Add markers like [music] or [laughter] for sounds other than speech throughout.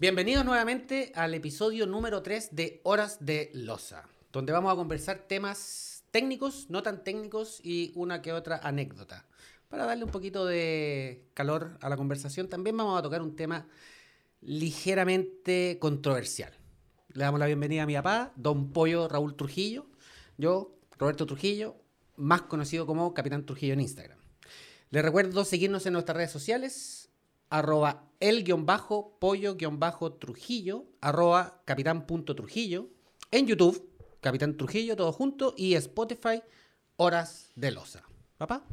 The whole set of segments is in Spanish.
Bienvenidos nuevamente al episodio número 3 de Horas de Loza, donde vamos a conversar temas técnicos, no tan técnicos y una que otra anécdota. Para darle un poquito de calor a la conversación, también vamos a tocar un tema ligeramente controversial. Le damos la bienvenida a mi papá, don Pollo Raúl Trujillo, yo, Roberto Trujillo, más conocido como Capitán Trujillo en Instagram. Les recuerdo seguirnos en nuestras redes sociales, arroba el-pollo-trujillo, arroba capitán.trujillo, en YouTube, Capitán Trujillo, todo junto, y Spotify, Horas de Loza. ¿Papá?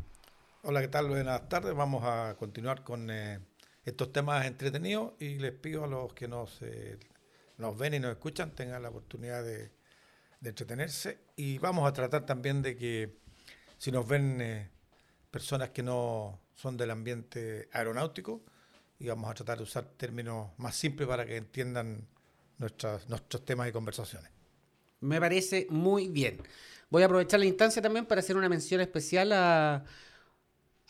Hola, ¿qué tal? Buenas tardes. Vamos a continuar con eh, estos temas entretenidos y les pido a los que nos, eh, nos ven y nos escuchan tengan la oportunidad de, de entretenerse y vamos a tratar también de que si nos ven eh, personas que no son del ambiente aeronáutico, y vamos a tratar de usar términos más simples para que entiendan nuestros, nuestros temas y conversaciones. Me parece muy bien. Voy a aprovechar la instancia también para hacer una mención especial a,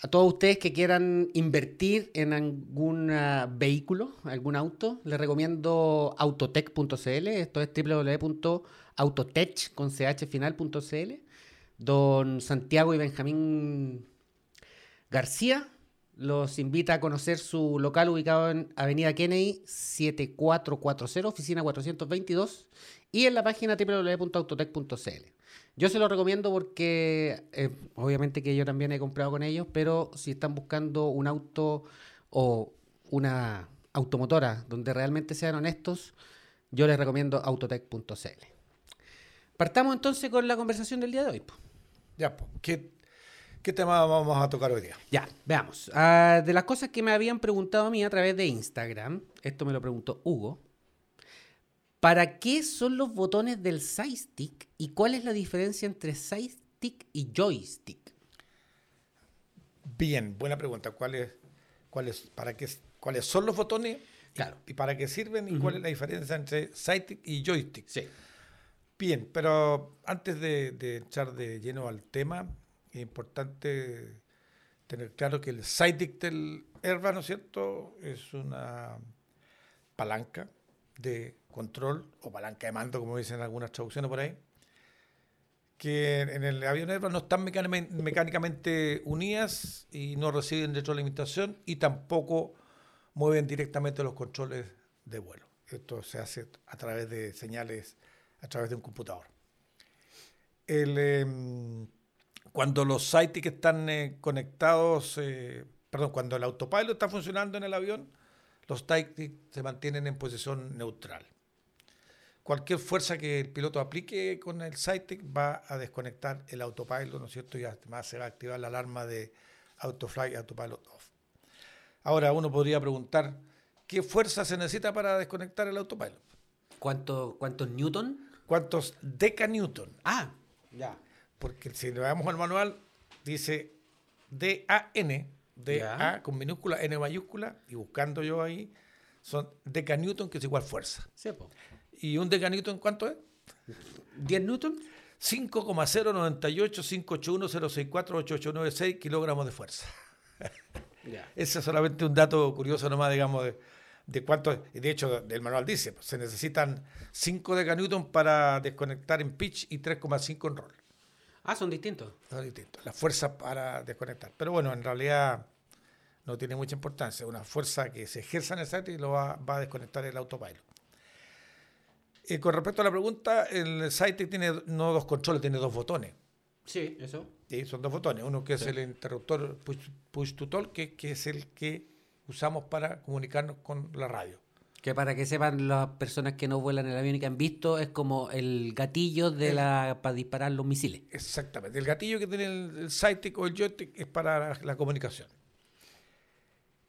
a todos ustedes que quieran invertir en algún ah, vehículo, algún auto. Les recomiendo autotech.cl, esto es www.autotech.cl. Don Santiago y Benjamín García los invita a conocer su local ubicado en Avenida Kennedy 7440, oficina 422, y en la página www.autotech.cl. Yo se lo recomiendo porque, eh, obviamente que yo también he comprado con ellos, pero si están buscando un auto o una automotora donde realmente sean honestos, yo les recomiendo autotech.cl. Partamos entonces con la conversación del día de hoy. Ya, ¿qué ¿Qué tema vamos a tocar hoy día? Ya, veamos. Uh, de las cosas que me habían preguntado a mí a través de Instagram, esto me lo preguntó Hugo. ¿Para qué son los botones del side stick y cuál es la diferencia entre side stick y joystick? Bien, buena pregunta. ¿Cuál cuál es, para qué, ¿Cuáles son los botones claro. y, para qué sirven y cuál es la diferencia entre side stick y joystick? Sí. Bien, pero antes de, de echar de lleno al tema, es importante tener claro que el sidekick del Airbus, ¿no es cierto?, es una palanca de control o palanca de mando, como dicen algunas traducciones por ahí, que en el avión Airbus no están mecánicamente unidas y no reciben retroalimentación y tampoco mueven directamente los controles de vuelo. Esto se hace a través de señales, a través de un computador. El, em, cuando los sites están eh, conectados, eh, perdón, cuando el autopilot está funcionando en el avión, los sites se mantienen en posición neutral. Cualquier fuerza que el piloto aplique con el sidekick va a desconectar el autopilot, ¿no es cierto? Y además se va a activar la alarma de autofly autopilot off. Ahora uno podría preguntar, ¿qué fuerza se necesita para desconectar el autopilot? ¿Cuánto, ¿Cuántos newton? ¿Cuántos decanewton? Ah, ya. Porque si le vamos al manual, dice D-A-N, D-A con minúscula, N mayúscula, y buscando yo ahí, son decanewton, que es igual fuerza. ¿Y un decanewton cuánto es? 10 newton. 5,098-581-064-8896 kilogramos de fuerza. [laughs] Ese es solamente un dato curioso nomás, digamos, de, de cuánto, de hecho, del manual dice, pues, se necesitan 5 decanewton para desconectar en pitch y 3,5 en roll. Ah, son distintos. Son distintos. La fuerza para desconectar. Pero bueno, en realidad no tiene mucha importancia. Una fuerza que se ejerza en el site y lo va, a desconectar el autopilot. Y con respecto a la pregunta, el site tiene no dos controles, tiene dos botones. Sí, eso. Sí, son dos botones. Uno que es el interruptor push, to talk, que, que es el que usamos para comunicarnos con la radio. Que para que sepan las personas que no vuelan en el avión y que han visto, es como el gatillo de la para disparar los misiles. Exactamente. El gatillo que tiene el, el o el joystick es para la, comunicación.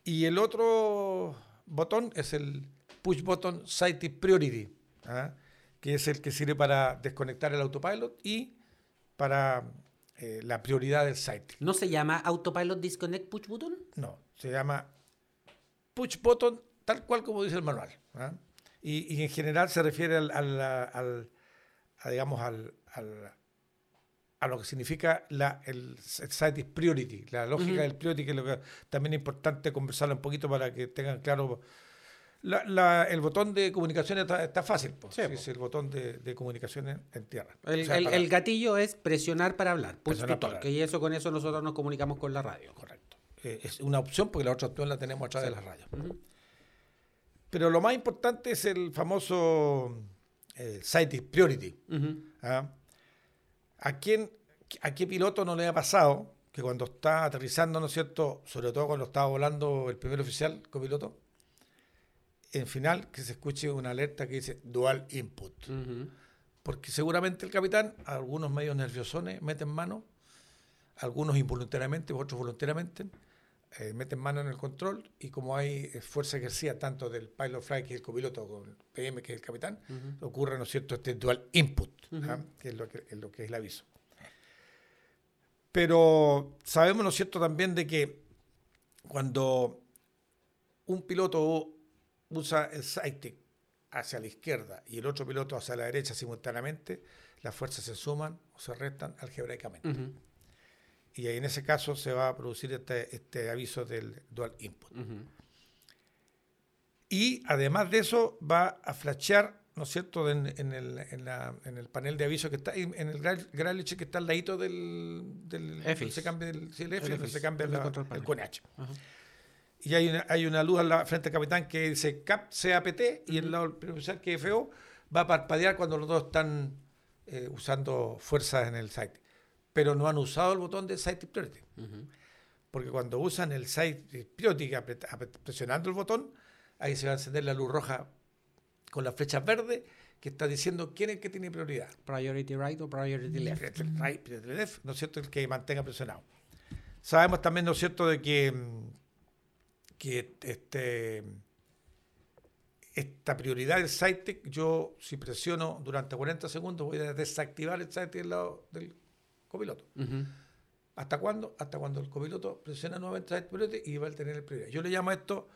Y el otro botón es el push button sighting priority, ¿ah? que es el que sirve para desconectar el autopilot y para eh, la prioridad del sighting. ¿No se llama autopilot disconnect push button? No, se llama push button tal cual como dice el manual. ¿ah? Y, en general se refiere al, al, a, digamos, al, a lo que significa la, el site priority, la lógica del priority, que es lo que también es importante conversarlo un poquito para que tengan claro La- la- el botón de comunicación está, está fácil, pues. Sí, Sí, es el botón de, de comunicación en, tierra. El, O sea, el- gatillo es presionar para hablar, Presionar para talk, y eso con eso nosotros nos comunicamos con la radio. Correcto. Eh, es una opción porque la otra opción la tenemos a través de la radio. Pero lo más importante es el famoso eh, Site Priority. ¿ah? ¿A, quién, ¿A qué piloto no le ha pasado que cuando está aterrizando, ¿no es cierto? Sobre todo cuando estaba volando el primer oficial, copiloto, en final que se escuche una alerta que dice dual input. Ujú. Porque seguramente el capitán, algunos medios nerviosones, meten mano, algunos involuntariamente, otros voluntariamente, eh, meten mano en el control y como hay eh, fuerza ejercida tanto del pilot fly, que es el copiloto, con el PM, que es el capitán, ocurre, ¿no es cierto?, este dual input, ¿ah? que, es lo que, es lo que es el aviso. Pero sabemos, ¿no es cierto?, también de que cuando un piloto usa el sidekick hacia la izquierda y el otro piloto hacia la derecha simultáneamente, las fuerzas se suman o se restan algebraicamente. Y ahí en ese caso se va a producir este, este aviso del dual input. Ujú. Y además de eso va a flashear, ¿no es cierto?, en, en el, en la- en el panel de aviso que está, en el gra- graliche que está al ladito del, del se cambia el, sí, el donde EFIS, se cambia el la- control el panel. CONH. Ajá. Y hay una, hay una luz al lado- frente al capitán que dice CAP CAPT y el lado del oficial que es FO va a parpadear cuando los dos están eh, usando fuerzas en el site. Pero no han usado el botón de Site Priority. Porque cuando usan el Site Priority presionando el botón, ahí se va a encender la luz roja con las flechas verdes que está diciendo quién es el que tiene prioridad. Priority right o priority left. Priority right, priority left, ¿no es cierto? El que mantenga presionado. Sabemos también, ¿no es cierto?, de que, que este, esta prioridad del SITEC, yo si presiono durante 40 segundos voy a desactivar el SITEC del lado del copiloto. ¿Hasta cuándo? Hasta cuando el copiloto presiona nuevamente el priority y va a tener el prioridad. Yo le llamo a esto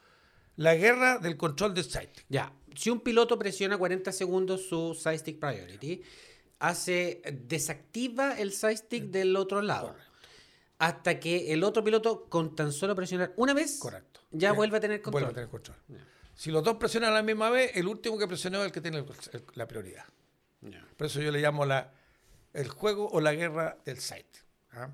la guerra del control del SITEC. Ya, si un piloto presiona 40 segundos su side stick priority, hace desactiva el side stick del otro lado. Hasta que el otro piloto con tan solo presionar una vez Correcto. ya Bien. vuelve a tener control. Vuelve a tener control. Si los dos presionan a la misma vez, el último que presionó es el que tiene el- el- la prioridad. Por eso yo le llamo la, el juego o la guerra del site. ¿ah?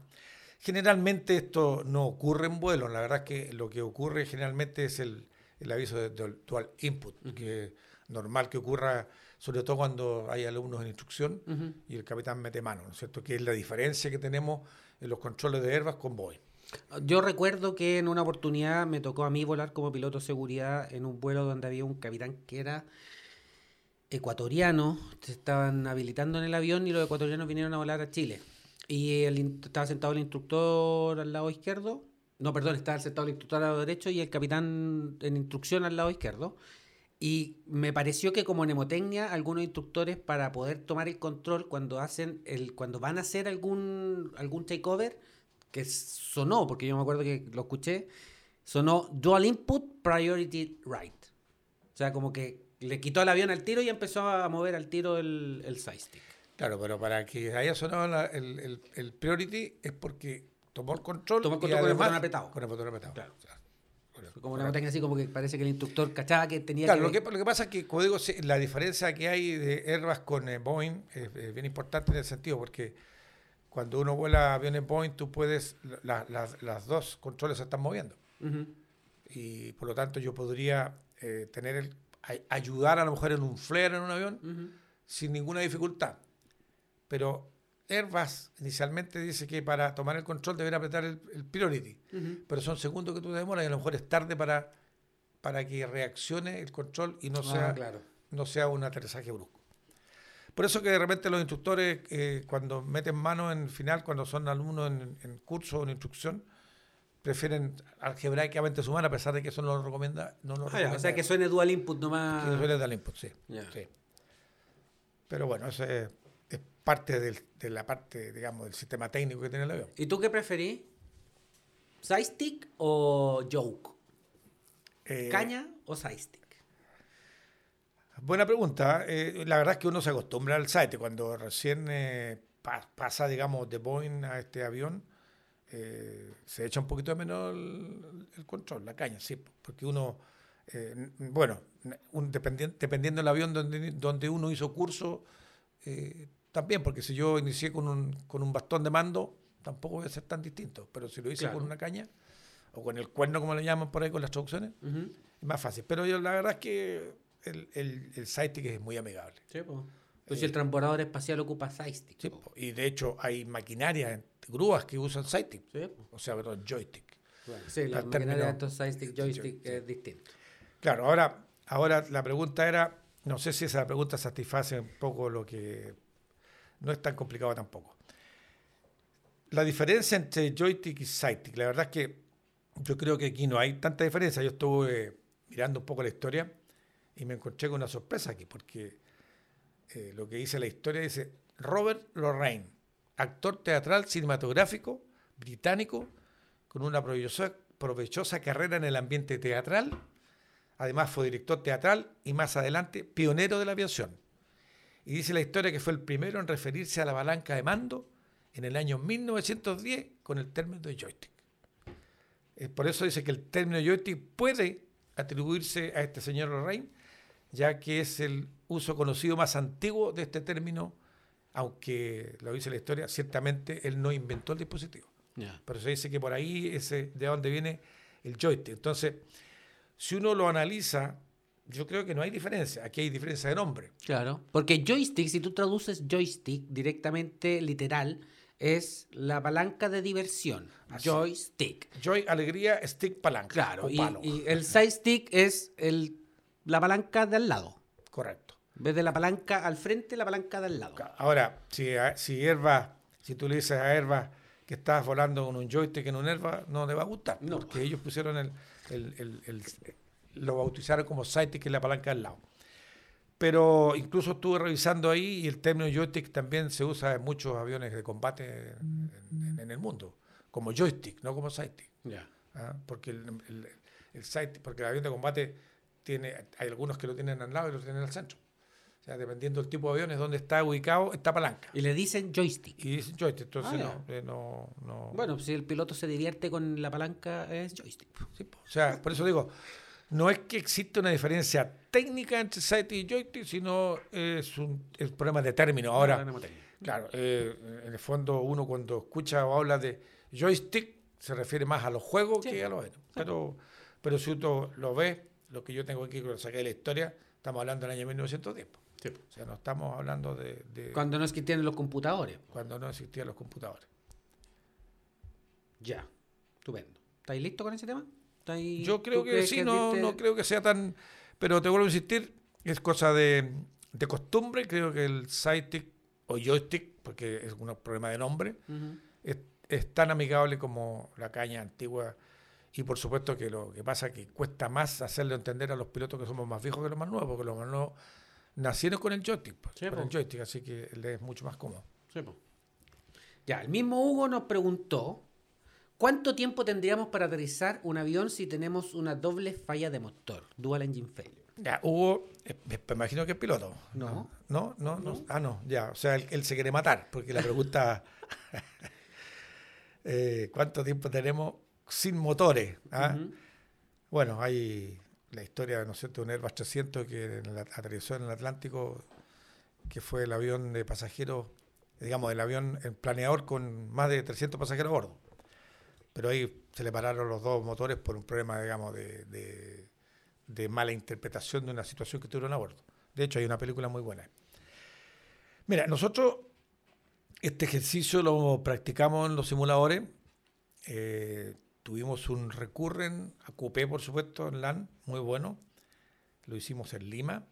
Generalmente esto no ocurre en vuelo, la verdad es que lo que ocurre generalmente es el, el aviso de dual, dual input, que es normal que ocurra sobre todo cuando hay alumnos en instrucción y el capitán mete mano, ¿no es cierto? Que es la diferencia que tenemos en los controles de Airbus con Boeing. Yo recuerdo que en una oportunidad me tocó a mí volar como piloto de seguridad en un vuelo donde había un capitán que era ecuatoriano. Se estaban habilitando en el avión y los ecuatorianos vinieron a volar a Chile. Y el estaba sentado el instructor al lado izquierdo. No, perdón, estaba sentado el instructor al lado derecho y el capitán en instrucción al lado izquierdo. Y me pareció que como mnemotecnia, algunos instructores para poder tomar el control cuando hacen el, cuando van a hacer algún, algún takeover, que sonó, porque yo me acuerdo que lo escuché, sonó dual input priority right. O sea, como que le quitó el avión al tiro y empezó a mover al tiro el, el side stick. Claro, pero para que haya sonado la- el, el- el priority es porque tomó el control. Tomó el y control con el además- botón apretado. Con el botón apretado. Claro. O sea, correcto. Como una mnemotecnia así como que parece que el instructor cachaba que tenía Claro, que... lo que, lo que pasa es que, como digo, la diferencia que hay de Airbus con eh, Boeing es, es bien importante en el sentido, porque cuando uno vuela aviones Boeing, tú puedes, la- las- las dos controles se están moviendo. Y por lo tanto yo podría eh, tener el, ay- ayudar a lo mejor en un flare en un avión sin ninguna dificultad. Pero Airbus inicialmente dice que para tomar el control deberá apretar el, el priority. Pero son segundos que tú demoras y a lo mejor es tarde para, para que reaccione el control y no Ah, sea claro. no sea un aterrizaje brusco. Por eso que de repente los instructores, eh, cuando meten mano en final, cuando son alumnos en, en curso o en instrucción, prefieren algebraicamente sumar, a pesar de que eso no lo recomienda. No lo Ah, recomienda o sea, que suene dual input que nomás. no suele dar input, sí. Sí. Pero bueno, eso es, es parte del- de la parte, digamos, del sistema técnico que tiene el avión. ¿Y tú qué preferís? ¿Side stick o joke? Eh, ¿Caña o side stick? Buena pregunta. Eh, la verdad es que uno se acostumbra al site. Cuando recién eh, pa- pasa, digamos, de Boeing a este avión, eh, se echa un poquito de menos el, el control, la caña, sí. Porque uno eh, bueno, un, dependiendo, dependiendo del avión donde, donde uno hizo curso, eh, también, porque si yo inicié con un, con un bastón de mando, tampoco voy a ser tan distinto, pero si lo hice con una caña, o con el cuerno, como le llaman por ahí con las traducciones, es más fácil. Pero yo, la verdad es que el, el, el es muy amigable. Sí, pues. si el transbordador espacial ocupa sidestick. Sí, y de hecho hay maquinaria, grúas que usan sidestick. Sí, o sea, perdón, joystick. sí, la de joystick es distinto. Claro, ahora, ahora la pregunta era, no sé si esa pregunta satisface un poco lo que... No es tan complicado tampoco. La diferencia entre joystick y sidestick, la verdad es que yo creo que aquí no hay tanta diferencia. Yo estuve mirando un poco la historia y me encontré con una sorpresa aquí, porque eh, lo que dice la historia dice Robert Lorraine, actor teatral cinematográfico británico con una provechosa, carrera en el ambiente teatral. Además fue director teatral y más adelante pionero de la aviación. Y dice la historia que fue el primero en referirse a la palanca de mando en el año 1910 con el término de joystick. por eso dice que el término joystick puede atribuirse a este señor Lorraine, ya que es el uso conocido más antiguo de este término, aunque lo dice la historia, ciertamente él no inventó el dispositivo. Pero se dice que por ahí es de dónde viene el joystick. Entonces, si uno lo analiza, yo creo que no hay diferencia. Aquí hay diferencia de nombre. Claro, porque joystick, si tú traduces joystick directamente literal, es la palanca de diversión. Joystick. Joy, alegría, stick, palanca. Claro, y, el side stick es el, la palanca de al lado. Correcto. Vez de la palanca al frente, la palanca del lado. Ahora, si, si Herba, si tú le dices a Herba que estás volando con un joystick en un Herba, no le va a gustar. No. Porque ellos pusieron el, el, lo bautizaron como side que es la palanca del lado. Pero incluso estuve revisando ahí y el término joystick también se usa en muchos aviones de combate en, el mundo, como joystick, no como sidestick. ¿Ah? Porque el, el, porque el avión de combate tiene, hay algunos que lo tienen al lado y otros tienen al centro. O sea, dependiendo del tipo de aviones donde está ubicado, esta palanca. Y le dicen joystick. Y dicen joystick, entonces ah, eh, no, no, Bueno, si el piloto se divierte con la palanca, es joystick. o sea, por eso digo, no es que exista una diferencia técnica entre sight y joystick, sino es un, problema de término. Ahora, claro, eh, en el fondo uno cuando escucha o habla de joystick se refiere más a los juegos que a los Pero, pero si uno lo ve, lo que yo tengo aquí, que saqué de la historia, estamos hablando del año 1910. O sea, no estamos hablando de, Cuando no existían los computadores. Cuando no existían los computadores. Ya, estupendo. ¿Estáis listo con ese tema? Yo creo que sí, no, no creo que sea tan... Pero te vuelvo a insistir, es cosa de, costumbre. Creo que el sidestick o joystick, porque es un problema de nombre, es, tan amigable como la caña antigua. Y por supuesto que lo que pasa es que cuesta más hacerle entender a los pilotos que somos más viejos que los más nuevos, porque los más nuevos nacieron con el joystick, pues, con el joystick, así que le es mucho más cómodo. ya, el mismo Hugo nos preguntó ¿Cuánto tiempo tendríamos para aterrizar un avión si tenemos una doble falla de motor? Dual engine failure. Ya, Hugo, eh, me imagino que es piloto. No. ¿No? ¿No? no, Ah, no, ya. O sea, él, se quiere matar, porque la [laughs] pregunta. [laughs] eh, ¿Cuánto tiempo tenemos sin motores? ¿Ah? Bueno, hay la historia, ¿no sé, de un Airbus 300 que aterrizó en el Atlántico, que fue el avión de pasajeros, digamos, el avión, el planeador con más de 300 pasajeros a bordo pero ahí se le pararon los dos motores por un problema, digamos, de, mala interpretación de una situación que tuvieron a bordo. De hecho, hay una película muy buena. Mira, nosotros este ejercicio lo practicamos en los simuladores. Eh, tuvimos un recurren a Coupé, por supuesto, en LAN, muy bueno. Lo hicimos en Lima,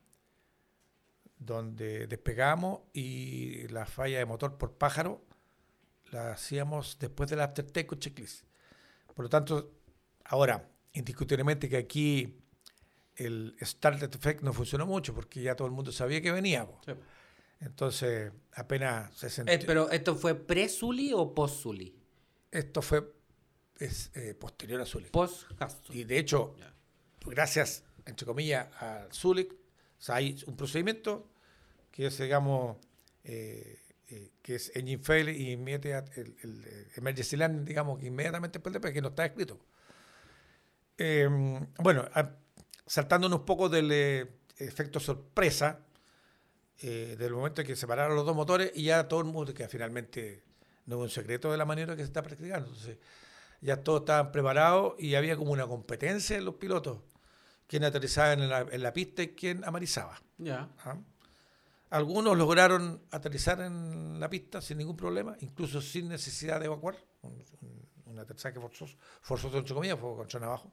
donde despegamos y la falla de motor por pájaro la hacíamos después del aftertake con checklist. Por lo tanto, ahora, indiscutiblemente que aquí el Started Effect no funcionó mucho porque ya todo el mundo sabía que venía. Entonces, apenas se sentía. Eh, ¿Pero esto fue pre-Zully o post-Zully? Esto fue es, eh, posterior a Zully. post Y de hecho, gracias, entre comillas, a Zully, hay un procedimiento que es, digamos, eh, eh, que es Engine Fail y el, el, Emergency Landing, digamos, inmediatamente después de que no está escrito. Em, bueno, saltándonos un poco del eh, efecto sorpresa, eh, del momento en que separaron los dos motores y ya todo el mundo, que finalmente no es un secreto de la manera que se está practicando. Entonces, ya todos estaban preparados y había como una competencia en los pilotos. Quién aterrizaba en la, en la pista y quién amarizaba. Ya. ¿ah? Algunos lograron aterrizar en la pista sin ningún problema, incluso sin necesidad de evacuar. Un, un, aterrizaje forzoso, forzoso entre comillas, fue con chón abajo.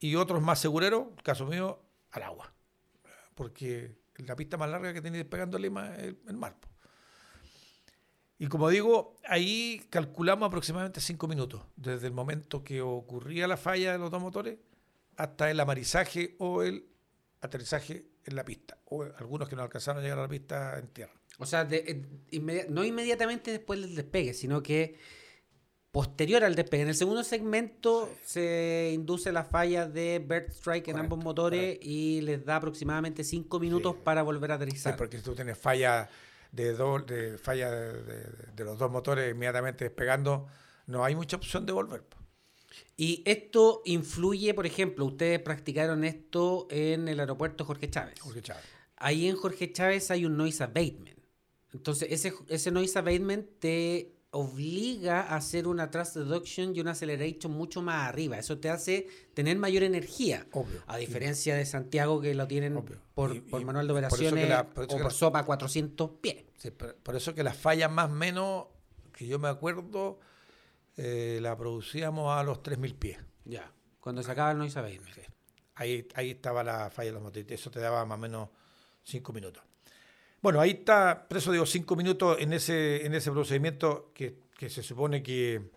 Y otros más segureros, caso mío, al agua. Porque la pista más larga que tenía despegando Lima es el, el mar. Y como digo, ahí calculamos aproximadamente cinco minutos, desde el momento que ocurría la falla de los dos motores hasta el amarizaje o el aterrizaje en la pista, o algunos que no alcanzaron a llegar a la pista en tierra. O sea, de- eh, inmedi- no inmediatamente después del despegue, sino que posterior al despegue. En el segundo segmento se induce la falla de Bird Strike en ambos motores y les da aproximadamente 5 minutos Sí. para volver a Sí, aterrizar. porque si tú tienes falla de, dos de falla de, de- de los dos motores inmediatamente despegando, no hay mucha opción de volver. Y esto influye, por ejemplo, ustedes practicaron esto en el aeropuerto Jorge Chávez. Jorge Chávez. Ahí en Jorge Chávez hay un noise abatement. Entonces, ese, ese noise abatement te obliga a hacer una thrust reduction y una acceleration mucho más arriba. Eso te hace tener mayor energía. Obvio. A diferencia de Santiago, que lo tienen Obvio. por, Y- por y manual de por operaciones la- por eso o por la- sopa a 400 pies. Sí, por, eso que las fallas más menos, que yo me acuerdo, eh, la producíamos a los 3.000 pies. Ya. Cuando se acaba el noise abatement. Ahí, ahí estaba la falla de los motores. Eso te daba más o menos 5 minutos. Bueno, ahí está, por eso digo 5 minutos en ese, en ese procedimiento que, que se supone que,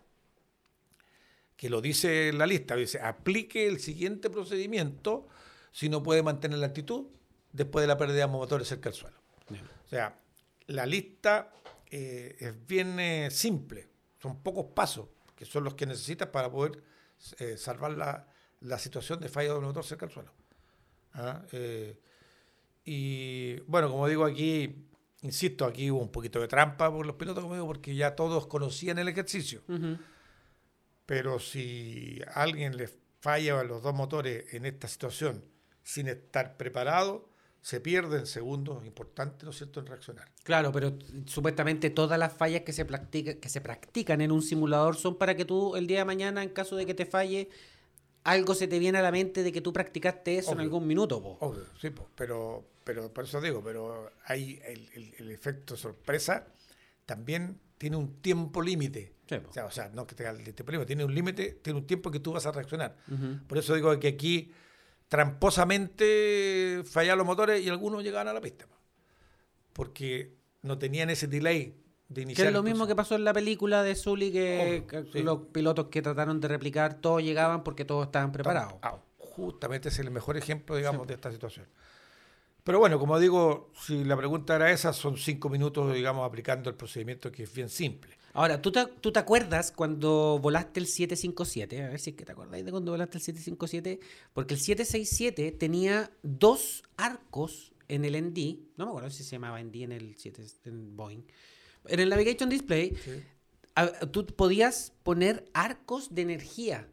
que lo dice la lista. Dice, aplique el siguiente procedimiento si no puede mantener la altitud después de la pérdida de motores cerca del suelo. O sea, la lista eh, es bien eh, simple. Son pocos pasos que son los que necesitas para poder eh, salvar la, la situación de falla del motor cerca del suelo. ¿Ah? Y bueno, como digo aquí, insisto, aquí hubo un poquito de trampa por los pilotos, como digo, porque ya todos conocían el ejercicio. Pero si alguien le falla a los dos motores en esta situación sin estar preparado, se pierden segundos importantes, ¿no es cierto?, en reaccionar. Claro, pero supuestamente todas las fallas que se, practica, que se practican en un simulador son para que tú el día de mañana, en caso de que te falle, algo se te viene a la mente de que tú practicaste eso en Obvio. algún minuto. po. Obvio, sí, po, pero, pero por eso digo, pero hay el, el- el efecto sorpresa también tiene un tiempo límite. Sí. O sea, o sea, no que tenga el tiempo límite, tiene un límite, tiene un tiempo que tú vas a reaccionar. Por eso digo que aquí tramposamente fallaron los motores y algunos llegaban a la pista. po. Porque no tenían ese delay de Que es lo mismo que pasó en la película de Sully, que, Obvio, sí. los pilotos que trataron de replicar, todos llegaban porque todos estaban preparados. Ah, justamente es el mejor ejemplo, digamos, de esta situación. Pero bueno, como digo, si la pregunta era esa, son cinco minutos, digamos, aplicando el procedimiento que es bien simple. Ahora, ¿tú te, ¿tú te acuerdas cuando volaste el 757? A ver si es que te acordáis de cuando volaste el 757. Porque el 767 tenía dos arcos en el ND. No me acuerdo si se llamaba ND en el 7, en Boeing. En el Navigation Display, a- tú podías poner arcos de energía.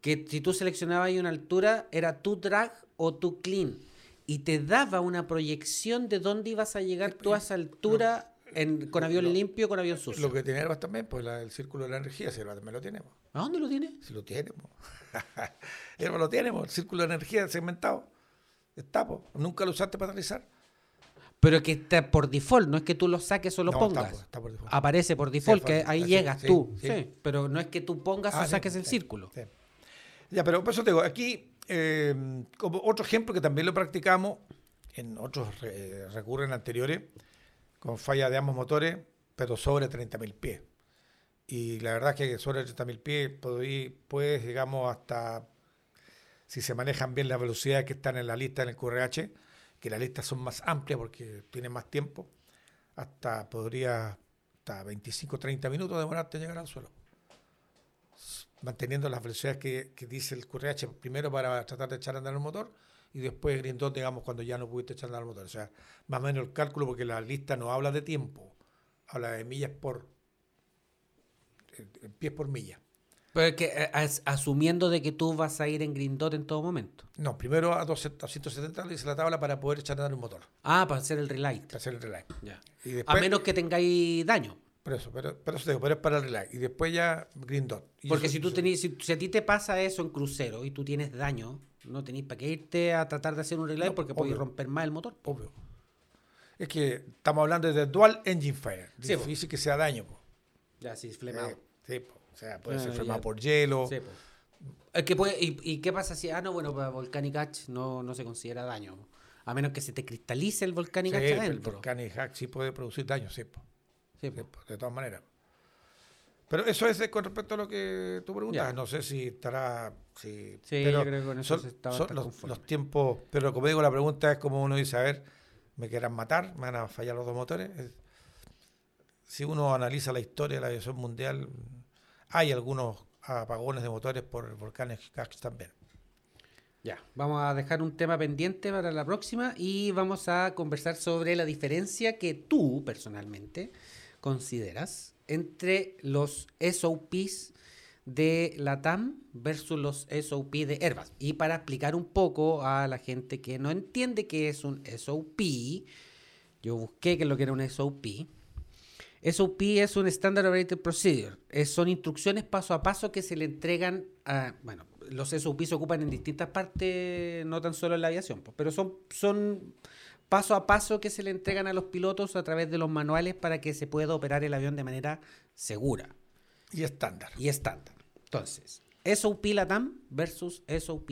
Que si tú seleccionabas ahí una altura, era tu drag o tu clean. Y te daba una proyección de dónde ibas a llegar tú a esa altura en- con avión limpio o con avión sucio. Lo que tiene Airbus también, pues la- el círculo de la energía, si Airbus también lo tenemos. ¿A dónde lo tiene? Si lo tenemos. [laughs] Airbus lo tenemos, el círculo de energía segmentado. Está, pues. Nunca lo usaste para aterrizar. Pero que está por default, no es que tú lo saques o lo No, pongas. Está, está por default. Aparece por default, que ahí así, llegas sí, tú. sí. Sí. Pero no es que tú pongas Ah, o sí, saques el sí, círculo. sí. Ya, pero por eso te digo, aquí, eh, como otro ejemplo que también lo practicamos, en otros eh, recurren anteriores, con falla de ambos motores, pero sobre 30.000 pies. Y la verdad es que sobre 30.000 pies puedes, digamos, hasta, si se manejan bien las velocidades que están en la lista en el QRH, que las listas son más amplias porque tienen más tiempo, hasta podría, hasta 25 30 minutos demorarte en llegar al suelo manteniendo las velocidades que, dice el QRH, primero para tratar de echar a andar el motor y después green dot, digamos, cuando ya no pudiste echar a andar el motor. O sea, más o menos el cálculo, porque la lista no habla de tiempo, habla de millas por, en pies por milla. Pero es que eh, as- asumiendo de que tú vas a ir en Grindot en todo momento. No, primero a 200 a 170 le hice la tabla para poder andar un motor, Ah, para hacer el relay. para hacer el relay. Ya. Y A menos que tengáis daño. Por eso, pero, pero eso te digo, pero es para el relay. Y después ya Green Dot. Y Porque eso- si tú tenés, si, si a ti te pasa eso en crucero y tú tienes daño, no tenéis para qué irte a tratar de hacer un relay No, porque podéis romper más el motor. Obvio. Es que estamos hablando de Dual Engine Fire. Sí, po. Difícil que sea daño. po. Ya, sí, Eh, flemado. sí, po. O sea, puede Ah, ser ya. flemado por hielo. Sí, po. Es que puede- y, y qué pasa si, ah, no, bueno, para Volcanic Hatch no, no se considera daño. A menos que se te cristalice el Volcanic Sí, Hatch el adentro. Volcanic Hack sí puede producir daño, sí, po. Sí, Sí, po. de todas maneras. Pero eso es de- con respecto a lo que tú preguntas. Ya. No sé si estará. Si, Sí, pero yo creo que con eso son, se son bastante los, tiempos. Pero como digo, la pregunta es como uno dice: a ver, ¿me quieran matar? ¿Me van a fallar los dos motores? Es- si uno analiza la historia de la aviación mundial, hay algunos apagones de motores por volcanes Hack también. Ya, vamos a dejar un tema pendiente para la próxima y vamos a conversar sobre la diferencia que tú personalmente consideras entre los SOPs de la TAM versus los SOP de Airbus. Y para explicar un poco a la gente que no entiende qué es un SOP, yo busqué qué es lo que era un SOP. SOP es un Standard Operating Procedure. Es- son instrucciones paso a paso que se le entregan a. Bueno, los SOP se ocupan en distintas partes, no tan solo en la aviación, pues, pero son, son paso a paso que se le entregan a los pilotos a través de los manuales para que se pueda operar el avión de manera segura Y estándar. y estándar. Entonces, SOP LATAM versus SOP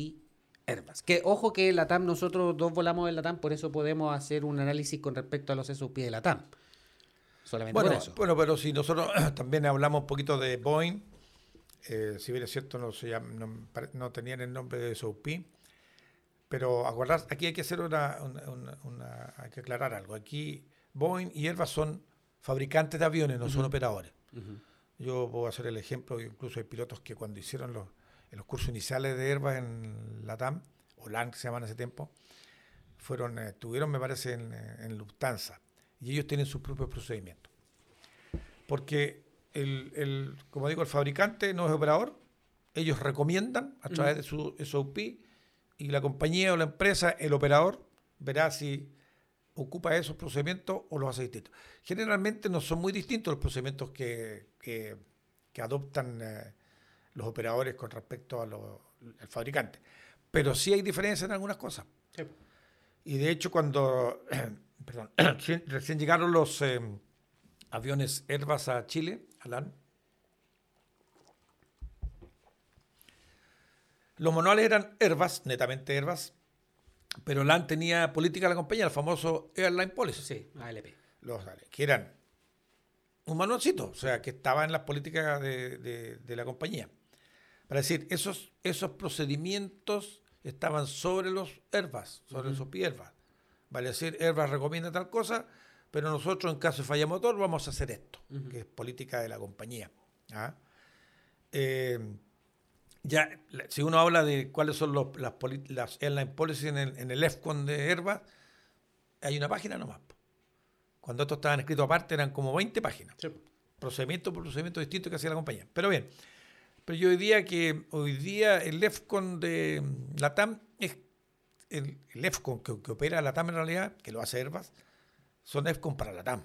Airbus. Que ojo que LATAM, nosotros dos volamos en LATAM, por eso podemos hacer un análisis con respecto a los SOP de LATAM. Solamente Bueno, por eso. bueno, pero si nosotros [clears throat] también hablamos un poquito de Boeing, eh, si bien es cierto, no, se llama- no, pare- no tenían el nombre de SOP, pero acordar, aquí hay que hacer una, una- una- una- hay que aclarar algo. Aquí Boeing y Airbus son fabricantes de aviones, no son operadores. Yo puedo hacer el ejemplo, incluso hay pilotos que cuando hicieron los, en los cursos iniciales de Airbus en la TAM, o LAN que se llaman en ese tiempo, fueron, eh, estuvieron, me parece, en, en Lufthansa. Y ellos tienen sus propios procedimientos. Porque, el, el- como digo, el fabricante no es operador, ellos recomiendan a través de su SOP y la compañía o la empresa, el operador, verá si ocupa esos procedimientos o los hace distintos. Generalmente no son muy distintos los procedimientos que, que- que adoptan eh, los operadores con respecto al fabricante. Pero sí hay diferencias en algunas cosas. Y de hecho, cuando [clears throat] perdón, [clears throat] recién, llegaron los eh, aviones Airbus a Chile, a LAN, los manuales eran Airbus, netamente Airbus, pero LAN tenía política de la compañía, el famoso Airline Policy, Sí, ALP. los, que eran un manualcito, o sea, que estaba en las políticas de, de- de la compañía. Para decir, esos, esos procedimientos estaban sobre los Airbus, sobre los OPI Airbus. Vale decir, Airbus recomienda tal cosa, pero nosotros en caso de falla motor vamos a hacer esto, que es política de la compañía. ¿ah? Eh, ya, si uno habla de cuáles son los- las, las airline policy en el, en el EFCON de Airbus, hay una página nomás. Cuando estos estaban escritos aparte eran como 20 páginas procedimiento por procedimiento distinto que hacía la compañía. Pero bien, pero yo diría que hoy día el EFCON de la TAM es el, el EFCON que, que opera la TAM en realidad, que lo hace Airbus, son EFCON para la TAM.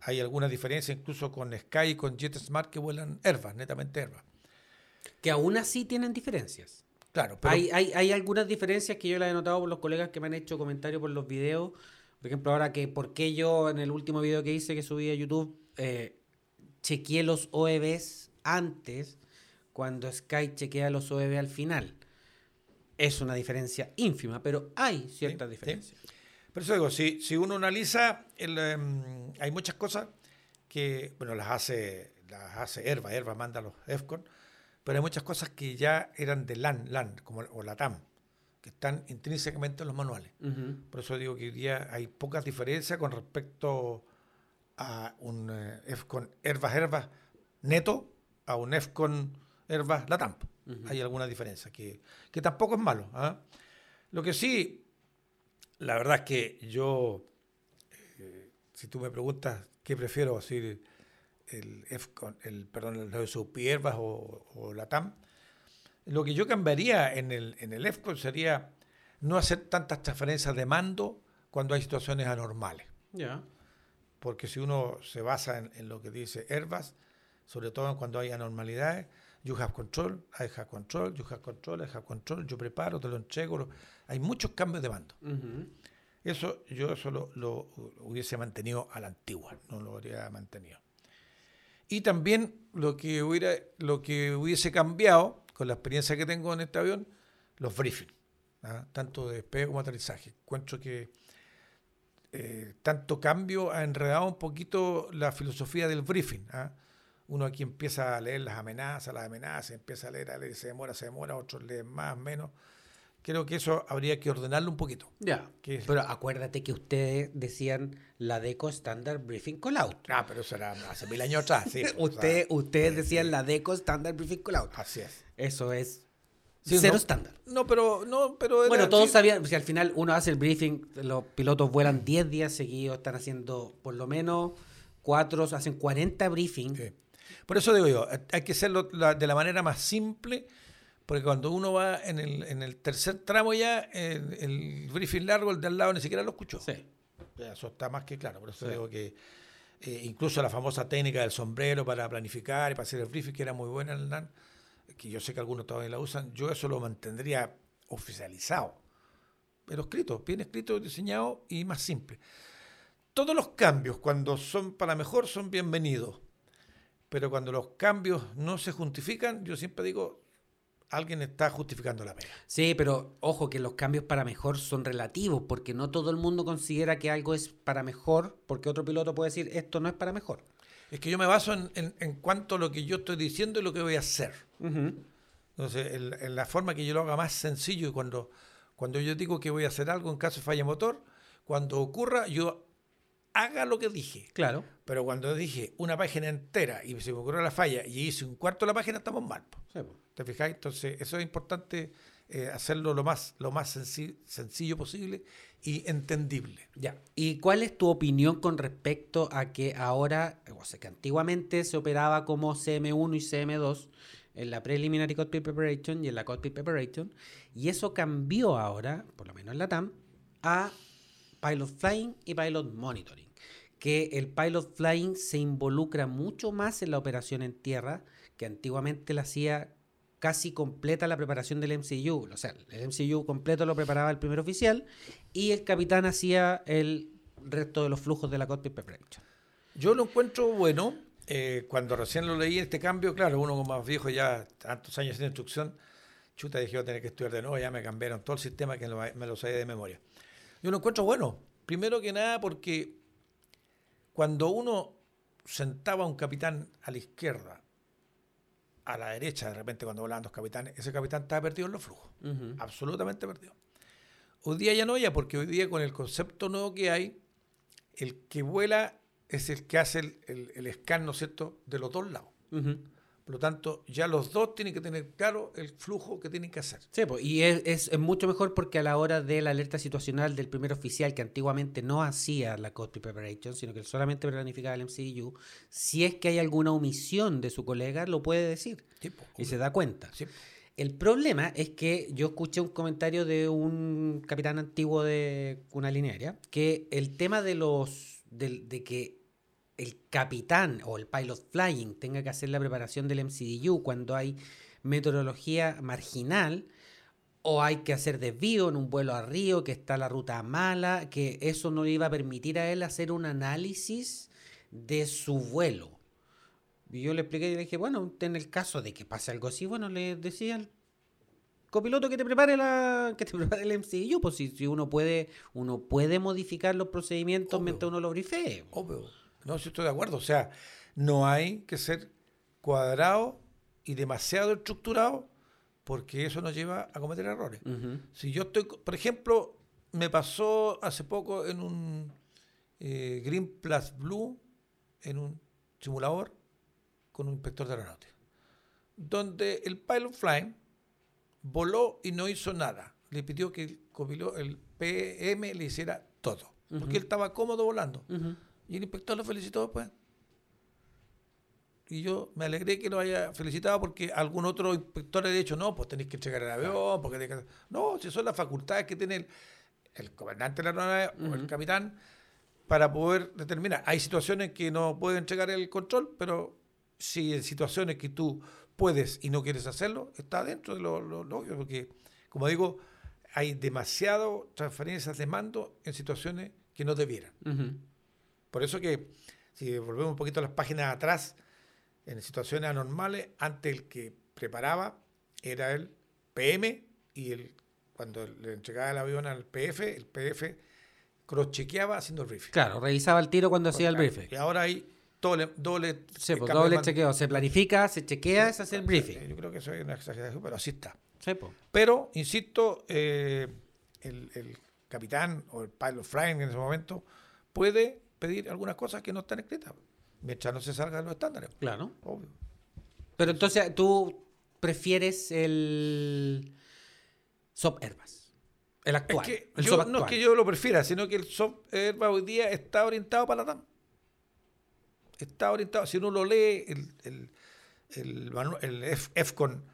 Hay algunas diferencias incluso con Sky y con JetSmart que vuelan Airbus, netamente Airbus. Que aún así tienen diferencias. Claro, pero Hay, hay, hay algunas diferencias que yo las he notado por los colegas que me han hecho comentarios por los videos. Por ejemplo, ahora que por qué yo en el último video que hice que subí a YouTube eh, chequeé los OEBs antes cuando Sky chequea los OEB al final. Es una diferencia ínfima, pero hay ciertas sí. diferencias. Por eso digo, si, si uno analiza, el, em, hay muchas cosas que, bueno, las hace, las hace Airbus, Airbus manda los EFCON, pero hay muchas cosas que ya eran de LAN, LAN, como, o la TAM, que están intrínsecamente en los manuales. Ujú. Por eso digo que hoy día hay pocas diferencias con respecto a un eh, EFCON Airbus Airbus neto a un EFCON Airbus LATAM. Hay alguna diferencia, que, que tampoco es malo. ¿ah? Lo que sí, la verdad es que yo, eh, si tú me preguntas qué prefiero, si el, el, perdón, el SUP Airbus o, o la TAM, lo que yo cambiaría en el, en el EFCON sería no hacer tantas transferencias de mando cuando hay situaciones anormales. Ya. Porque si uno se basa en, lo que dice Airbus, sobre todo cuando hay anormalidades, you have control, I have control, you have control, I have control, yo preparo, te lo entrego. Hay muchos cambios de mando. Eso yo eso lo, hubiese mantenido a la antigua, no lo habría mantenido. Y también lo que, hubiera, lo que hubiese cambiado, con la experiencia que tengo en este avión, los briefings, ¿ah? tanto de despegue como aterrizaje. Encuentro que eh, tanto cambio ha enredado un poquito la filosofía del briefing. ¿ah? Uno aquí empieza a leer las amenazas, las amenazas, empieza a leer, a leer, se demora, se demora, otros leen más, menos. Creo que eso habría que ordenarlo un poquito. Ya. Pero acuérdate que ustedes decían la DECO Standard Briefing Callout. Ah, pero eso era hace mil años atrás. Sí, [laughs] Usted, ustedes decían la DECO Standard Briefing Callout. Así es. Eso es cero estándar. No, pero no, pero bueno, todos sabían, si al final uno hace el briefing, los pilotos vuelan 10 días seguidos, están haciendo por lo menos 4, hacen 40 briefings. Por eso digo yo, hay que hacerlo de la manera más simple, porque cuando uno va en el, en el tercer tramo ya, el, briefing largo, el de al lado ni siquiera lo escuchó. Sí. Eso está más que claro, por eso digo que eh, incluso la famosa técnica del sombrero para planificar y para hacer el briefing, que era muy buena que yo sé que algunos todavía la usan, yo eso lo mantendría oficializado, pero escrito, bien escrito, diseñado y más simple. Todos los cambios, cuando son para mejor, son bienvenidos, pero cuando los cambios no se justifican, yo siempre digo, alguien está justificando la pena. Sí, pero ojo que los cambios para mejor son relativos, porque no todo el mundo considera que algo es para mejor, porque otro piloto puede decir, esto no es para mejor. Es que yo me baso en, en, cuanto a lo que yo estoy diciendo y lo que voy a hacer. Entonces, en, la forma que yo lo haga más sencillo y cuando, cuando yo digo que voy a hacer algo en caso de falla motor, cuando ocurra, yo haga lo que dije. Claro. Pero cuando dije una página entera y se me ocurrió la falla y hice un cuarto de la página, estamos mal. ¿Te fijáis? Entonces, eso es importante eh, hacerlo lo más, lo más sencillo posible y entendible. Ya. ¿Y cuál es tu opinión con respecto a que ahora, o sea, que antiguamente se operaba como CM1 y CM2 en la Preliminary Cockpit Preparation y en la Cockpit Preparation, y eso cambió ahora, por lo menos en la TAM, a Pilot Flying y Pilot Monitoring, que el Pilot Flying se involucra mucho más en la operación en tierra, que antiguamente la hacía casi completa la preparación del MCU. O sea, el MCU completo lo preparaba el primer oficial y el capitán hacía el resto de los flujos de la cockpit preparation. Yo lo encuentro bueno. Eh, cuando recién lo leí, este cambio, claro, uno como más viejo ya, tantos años de instrucción, chuta, dije, voy a tener que estudiar de nuevo, ya me cambiaron todo el sistema que me lo sabía de memoria. Yo lo encuentro bueno. Primero que nada porque cuando uno sentaba a un capitán a la izquierda a la derecha, de repente cuando volaban dos capitanes, ese capitán estaba perdido en los flujos, absolutamente perdido. Hoy día ya no ya, porque hoy día con el concepto nuevo que hay, el que vuela es el que hace el, el, el scan, ¿no es cierto?, de los dos lados. Por lo tanto, ya los dos tienen que tener claro el flujo que tienen que hacer. Sí, pues, y es, es, mucho mejor porque a la hora de la alerta situacional del primer oficial, que antiguamente no hacía la cockpit preparation, sino que solamente planificaba el MCU, si es que hay alguna omisión de su colega, lo puede decir y se da cuenta. El problema es que yo escuché un comentario de un capitán antiguo de una línea aérea, que el tema de los de que el capitán o el pilot flying tenga que hacer la preparación del MCDU cuando hay meteorología marginal o hay que hacer desvío en un vuelo a Río, que está la ruta mala, que eso no le iba a permitir a él hacer un análisis de su vuelo. Y yo le expliqué y le dije, bueno, en el caso de que pase algo así, bueno, le decía al copiloto que te prepare la que te [laughs] prepare el MCDU, pues si, uno puede uno puede modificar los procedimientos mientras uno lo brifee. Obvio. No, si estoy de acuerdo. O sea, no hay que ser cuadrado y demasiado estructurado porque eso nos lleva a cometer errores. Si yo estoy, por ejemplo, me pasó hace poco en un eh, Green Plus Blue, en un simulador con un inspector de aeronáutica, donde el pilot flying voló y no hizo nada. Le pidió que el, el PM le hiciera todo, porque él estaba cómodo volando. Y el inspector lo felicitó después. y yo me alegré que lo haya felicitado porque algún otro inspector ha dicho, no, pues tenéis que entregar el avión, porque tenés que... No, si son las facultades que tiene el, el comandante de la aeronave o el capitán para poder determinar. Hay situaciones que no pueden entregar el control, pero si en situaciones que tú puedes y no quieres hacerlo, está dentro de lo, lo, lo obvio, porque, como digo, hay demasiado transferencias de mando en situaciones que no debieran. Ujú. Por eso que, si volvemos un poquito a las páginas atrás, en situaciones anormales, antes el que preparaba era el PM y el cuando le entregaba el avión al PF, el PF cross-chequeaba haciendo el briefing. Claro, revisaba el tiro cuando hacía el Claro, briefing. Y ahora hay doble, doble, Sí, pues, doble chequeo. Se planifica, se chequea, se hace el briefing. Yo creo que eso es una exageración, pero así está. Sí, pues. Pero, insisto, eh, el, el capitán o el pilot flying en ese momento puede pedir algunas cosas que no están escritas, mientras no se salga de los estándares. Claro. Obvio. Pero entonces tú prefieres el SOP Airbus. El Es actual. que el yo, SOP no es que yo lo prefiera, sino que el software hoy día está orientado para la TAM. Está orientado, si uno lo lee, el, el, el, F, F con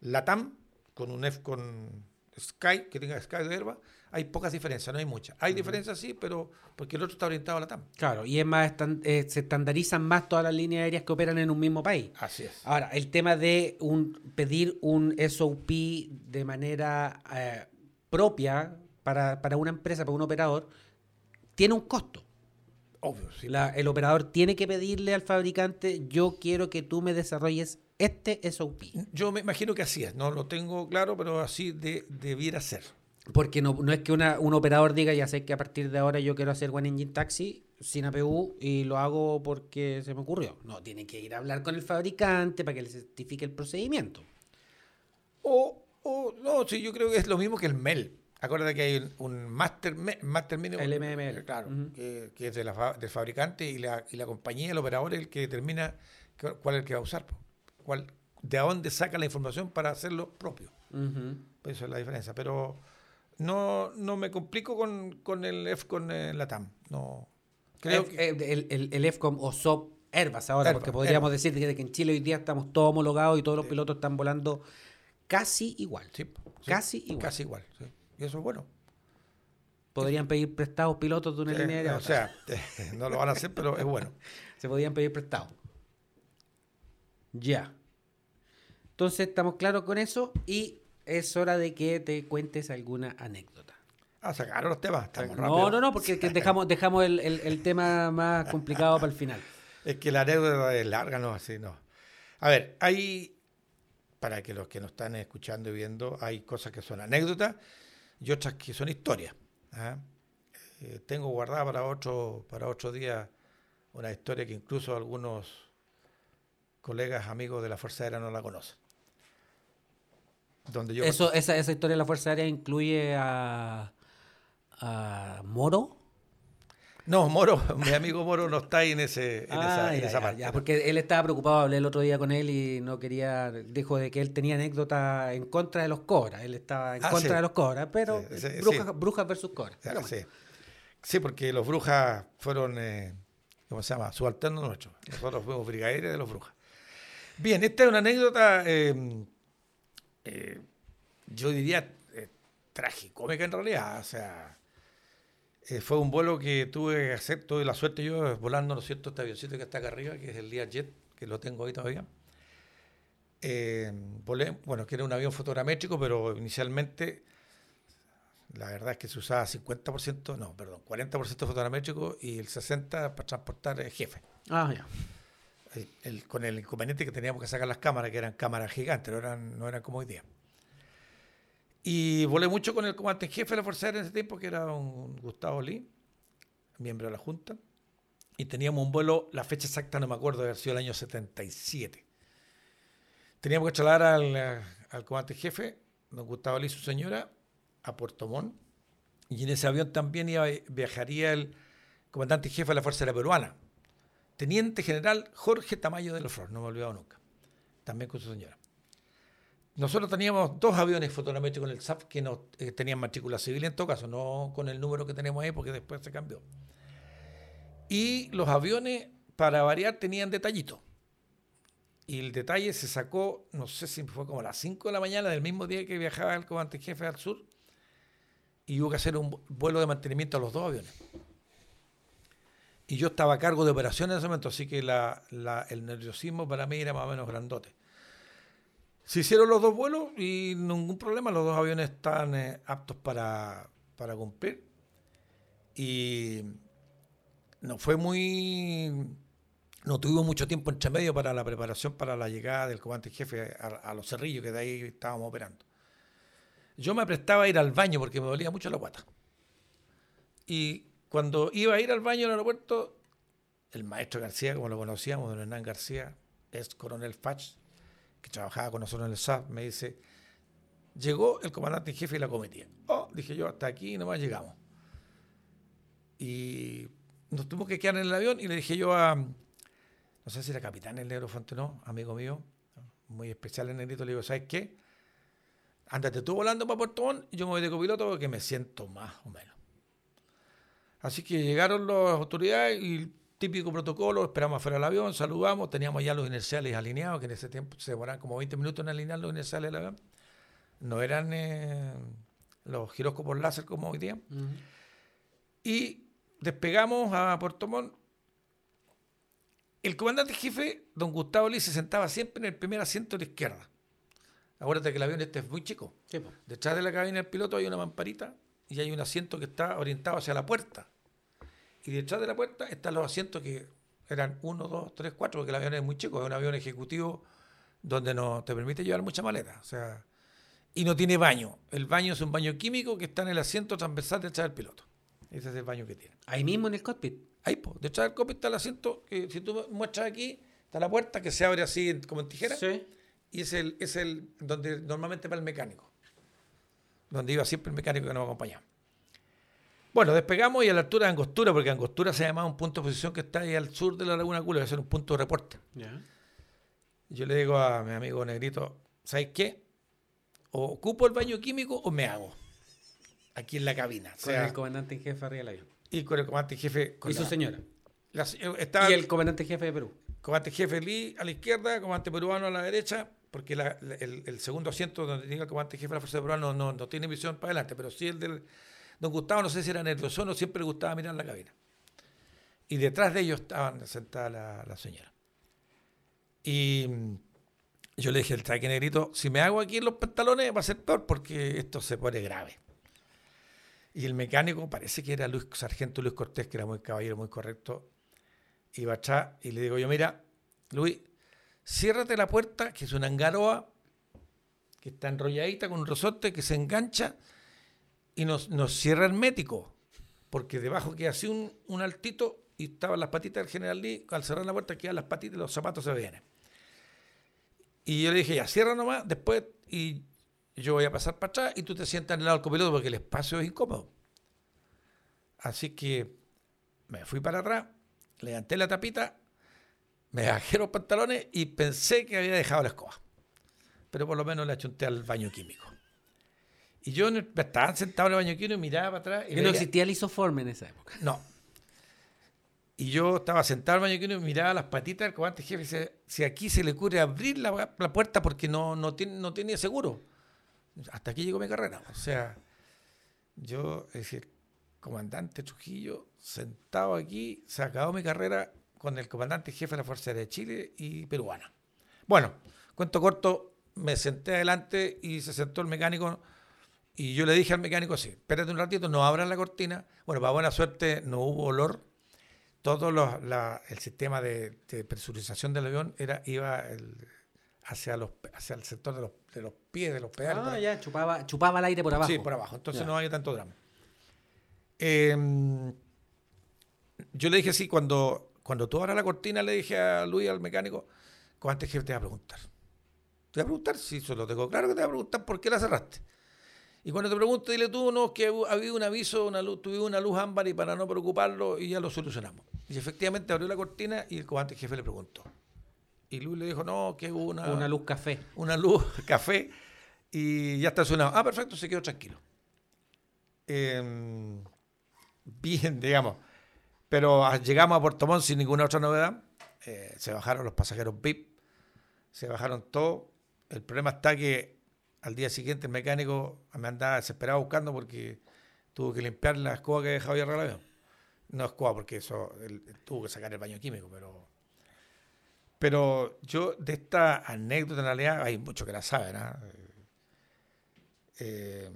LATAM, con un F con Sky, que tenga Sky de Herba, hay pocas diferencias, no hay muchas. Hay diferencias sí, pero porque el otro está orientado a la TAM. Claro, y es más, estan- eh, se estandarizan más todas las líneas aéreas que operan en un mismo país. Así es. Ahora, el tema de un, pedir un SOP de manera eh, propia para, para una empresa, para un operador, tiene un costo. Obvio, sí. La- el operador tiene que pedirle al fabricante, yo quiero que tú me desarrolles este SOP. Yo me imagino que así es, no lo tengo claro, pero así de, debiera ser. Porque no, no es que una- un operador diga, ya sé que a partir de ahora yo quiero hacer One Engine Taxi sin APU y lo hago porque se me ocurrió. No, tiene que ir a hablar con el fabricante para que le certifique el procedimiento. O, o no, sí, yo creo que es lo mismo que el MEL. Acuérdate que hay un, un master, master mínimo. El MML. Claro, Ujú. que, que es de la del fabricante y la, y la compañía, el operador, es el que determina cu- cuál es el que va a usar. Cuál, de dónde saca la información para hacerlo propio. Ujú. Pues Esa es la diferencia. Pero no, no me complico con, con el F con eh, la TAM. No. Creo F- que, eh, el, el, el EFCOM o SOP Airbus ahora, Airbus, porque podríamos Airbus. decir que que en Chile hoy día estamos todos homologados y todos los pilotos están volando casi igual. sí, sí, Casi igual. Casi igual. sí. Y eso es bueno. Podrían pedir prestados pilotos de una línea aérea. o sea, [laughs] no lo van a hacer, pero es bueno. [laughs] Se podían pedir prestados. Ya. Entonces estamos claros con eso y es hora de que te cuentes alguna anécdota. Ah, sacaron los temas. Estamos no, rápido. no, no, porque que dejamos, dejamos el, el- el tema más complicado para el final. Es que la anécdota es larga, no, así no. A ver, hay, para que los que nos están escuchando y viendo, hay cosas que son anécdotas y otras que son historias. ¿ah? Eh, tengo guardada para otro, para otro día una historia que incluso algunos colegas, amigos de la Fuerza Aérea no la conocen. Donde yo Eso, esa, esa historia de la Fuerza Aérea incluye a, a Moro. No, Moro, [laughs] mi amigo Moro no está ahí en, ese, en esa, Ah, en esa ya, parte. ya, porque él estaba preocupado, hablé el otro día con él y no quería, dijo de que él tenía anécdota en contra de los cobras, él estaba en Ah, contra sí. de los cobras, pero Sí, sí, brujas, versus cobras. Bueno. Sí, porque los brujas fueron, eh, ¿cómo se llama? Subalternos nuestros. Nosotros fuimos brigadieres de los brujas. Bien, esta es una anécdota, eh, eh, yo diría, eh, tragicómica en realidad. O sea, eh, fue un vuelo que tuve que hacer, tuve la suerte yo volando, ¿no es cierto?, este avioncito que está acá arriba, que es el Learjet, que lo tengo ahí todavía. Eh, volé, bueno, que era un avión fotogramétrico, pero inicialmente la verdad es que se usaba 50%, no, perdón, 40% fotogramétrico y el 60% para transportar eh, jefe. Ah, ya. Con el inconveniente que teníamos que sacar las cámaras, que eran cámaras gigantes, no eran, no eran como hoy día. Y volé mucho con el comandante jefe de la Fuerza Aérea en ese tiempo, que era un Gustavo Lee, miembro de la Junta. Y teníamos un vuelo, la fecha exacta no me acuerdo, de haber sido el año 77. Teníamos que trasladar al, comandante jefe, don Gustavo Lee y su señora, a Puerto Montt. Y en ese avión también iba, viajaría el comandante jefe de la Fuerza Aérea Peruana, Teniente General Jorge Tamayo de los Flores, no me he olvidado nunca, también con su señora. Nosotros teníamos dos aviones fotogramétricos en el SAF que no, eh, tenían matrícula civil en todo caso, no con el número que tenemos ahí porque después se cambió. Y los aviones, para variar, tenían detallitos. Y el detalle se sacó, no sé si fue como a las 5 de la mañana del mismo día que viajaba el comandante jefe al sur. Y hubo que hacer un vuelo de mantenimiento a los dos aviones. Y yo estaba a cargo de operaciones en ese momento, así que el nerviosismo para mí era más o menos grandote. Se hicieron los dos vuelos y ningún problema, los dos aviones están eh, aptos para, para cumplir. Y no fue muy no tuvimos mucho tiempo entre medio para la preparación para la llegada del comandante jefe a, los cerrillos, que de ahí estábamos operando. Yo me prestaba a ir al baño porque me dolía mucho la guata. Y cuando iba a ir al baño en el aeropuerto, el maestro García, como lo conocíamos, don Hernán García, es coronel Fach, que trabajaba con nosotros en el SAP, me dice, llegó el comandante en jefe de la cometía. Oh, dije yo, hasta aquí nomás llegamos. Y nos tuvimos que quedar en el avión y le dije yo a, no sé si era capitán el negro no, amigo mío, muy especial en negrito, le digo, ¿sabes qué? Ándate tú volando para Puerto Montt yo me voy de copiloto porque me siento más o menos. Así que llegaron las autoridades y típico protocolo, esperamos afuera del avión, saludamos, teníamos ya los inerciales alineados, que en ese tiempo se demoraban como 20 minutos en alinear los inerciales del avión. No eran eh, los giróscopos láser como hoy día. Y despegamos a Puerto Montt el comandante jefe, don Gustavo Lee, se sentaba siempre en el primer asiento de la izquierda. Acuérdate que el avión este es muy chico. Detrás de la cabina del piloto hay una mamparita y hay un asiento que está orientado hacia la puerta. Y detrás de la puerta están los asientos que eran uno, dos, tres, cuatro, porque el avión es muy chico, es un avión ejecutivo donde no te permite llevar mucha maleta. O sea, y no tiene baño. El baño es un baño químico que está en el asiento transversal detrás del piloto. Ese es el baño que tiene. Ahí mismo en el cockpit. Ahí, pues, detrás del cockpit está el asiento, que si tú muestras aquí, está la puerta que se abre así como en tijera. Sí. Y es el, es el donde normalmente va el mecánico. Donde iba siempre el mecánico que nos acompañaba. Bueno, despegamos y a la altura de Angostura, porque Angostura se llama un punto de posición que está ahí al sur de la Laguna Cula, va a ser un punto de reporte. Yo le digo a mi amigo Negrito, ¿sabes qué? O ocupo el baño químico o me hago. Aquí en la cabina. Con el comandante en jefe arriba del avión y con el comandante jefe. y su señora. Eh, y el comandante jefe de Perú. Comandante jefe Lee a la izquierda, comandante peruano a la derecha, porque el, segundo asiento donde tiene el comandante jefe de la Fuerza Peruana no, no, tiene visión para adelante, pero sí el del. Don Gustavo, no sé si era nervioso o no, siempre le gustaba mirar la cabina. Y detrás de ellos estaban sentada la, señora. Y yo le dije al traque negrito, si me hago aquí en los pantalones va a ser peor porque esto se pone grave. Y el mecánico, parece que era Luis Sargento Luis Cortés, que era muy caballero, muy correcto, iba atrás y le digo yo, mira, Luis, ciérrate la puerta, que es una angaroa, que está enrolladita con un resorte que se engancha y nos, nos cierra hermético, porque debajo queda así un, un, altito y estaban las patitas del general Lee, al cerrar la puerta quedan las patitas y los zapatos se vienen. Y yo le dije, ya, cierra nomás, después, y yo voy a pasar para atrás y tú te sientas en el lado del copiloto porque el espacio es incómodo. Así que me fui para atrás, levanté la tapita, me bajé los pantalones y pensé que había dejado la escoba. Pero por lo menos la chunté al baño químico. Y yo estaba sentado en el baño químico y miraba para atrás. Y no existía el isoforme en esa época. No. Y yo estaba sentado en el baño químico y miraba las patitas del comandante jefe y decía, si aquí se le ocurre abrir la, puerta porque no, no, tiene, no tenía seguro hasta aquí llegó mi carrera. O sea, yo, es decir, comandante Trujillo, sentado aquí, se acabó mi carrera con el comandante jefe de la Fuerza Aérea de Chile y peruana. Bueno, cuento corto, me senté adelante y se sentó el mecánico y yo le dije al mecánico, sí, espérate un ratito, no abran la cortina. Bueno, para buena suerte no hubo olor. Todo el sistema de, de, presurización del avión era, iba el, hacia, los, hacia el sector de los, de los pies, de los pedales. Ah, ya, chupaba, chupaba el aire por abajo. Sí, por abajo. Entonces no había tanto drama. Em, yo le dije así, cuando, cuando tú abras la cortina, le dije a Luis, al mecánico, ¿cuántas jefe te va a preguntar? ¿Te va a preguntar? Sí, solo tengo claro que te va a preguntar por qué la cerraste. Y cuando te pregunte, dile tú, no, que había un aviso, una luz, tuve una luz ámbar y para no preocuparlo, y ya lo solucionamos. Y efectivamente abrió la cortina y el comandante jefe le preguntó. Y Luis le dijo, no, que hubo una... Una luz café. Una luz [laughs] café. Y ya está sonado. Ah, perfecto, se quedó tranquilo. Em, bien, digamos. Pero llegamos a Puerto Montt sin ninguna otra novedad. Eh, se bajaron los pasajeros VIP. se bajaron todos. El problema está que al día siguiente el mecánico me andaba desesperado buscando porque tuvo que limpiar la escoba que había dejado avión. No escoba porque eso él, él tuvo que sacar el baño químico, pero pero yo de esta anécdota en realidad hay muchos que la saben. ¿ah? Eh,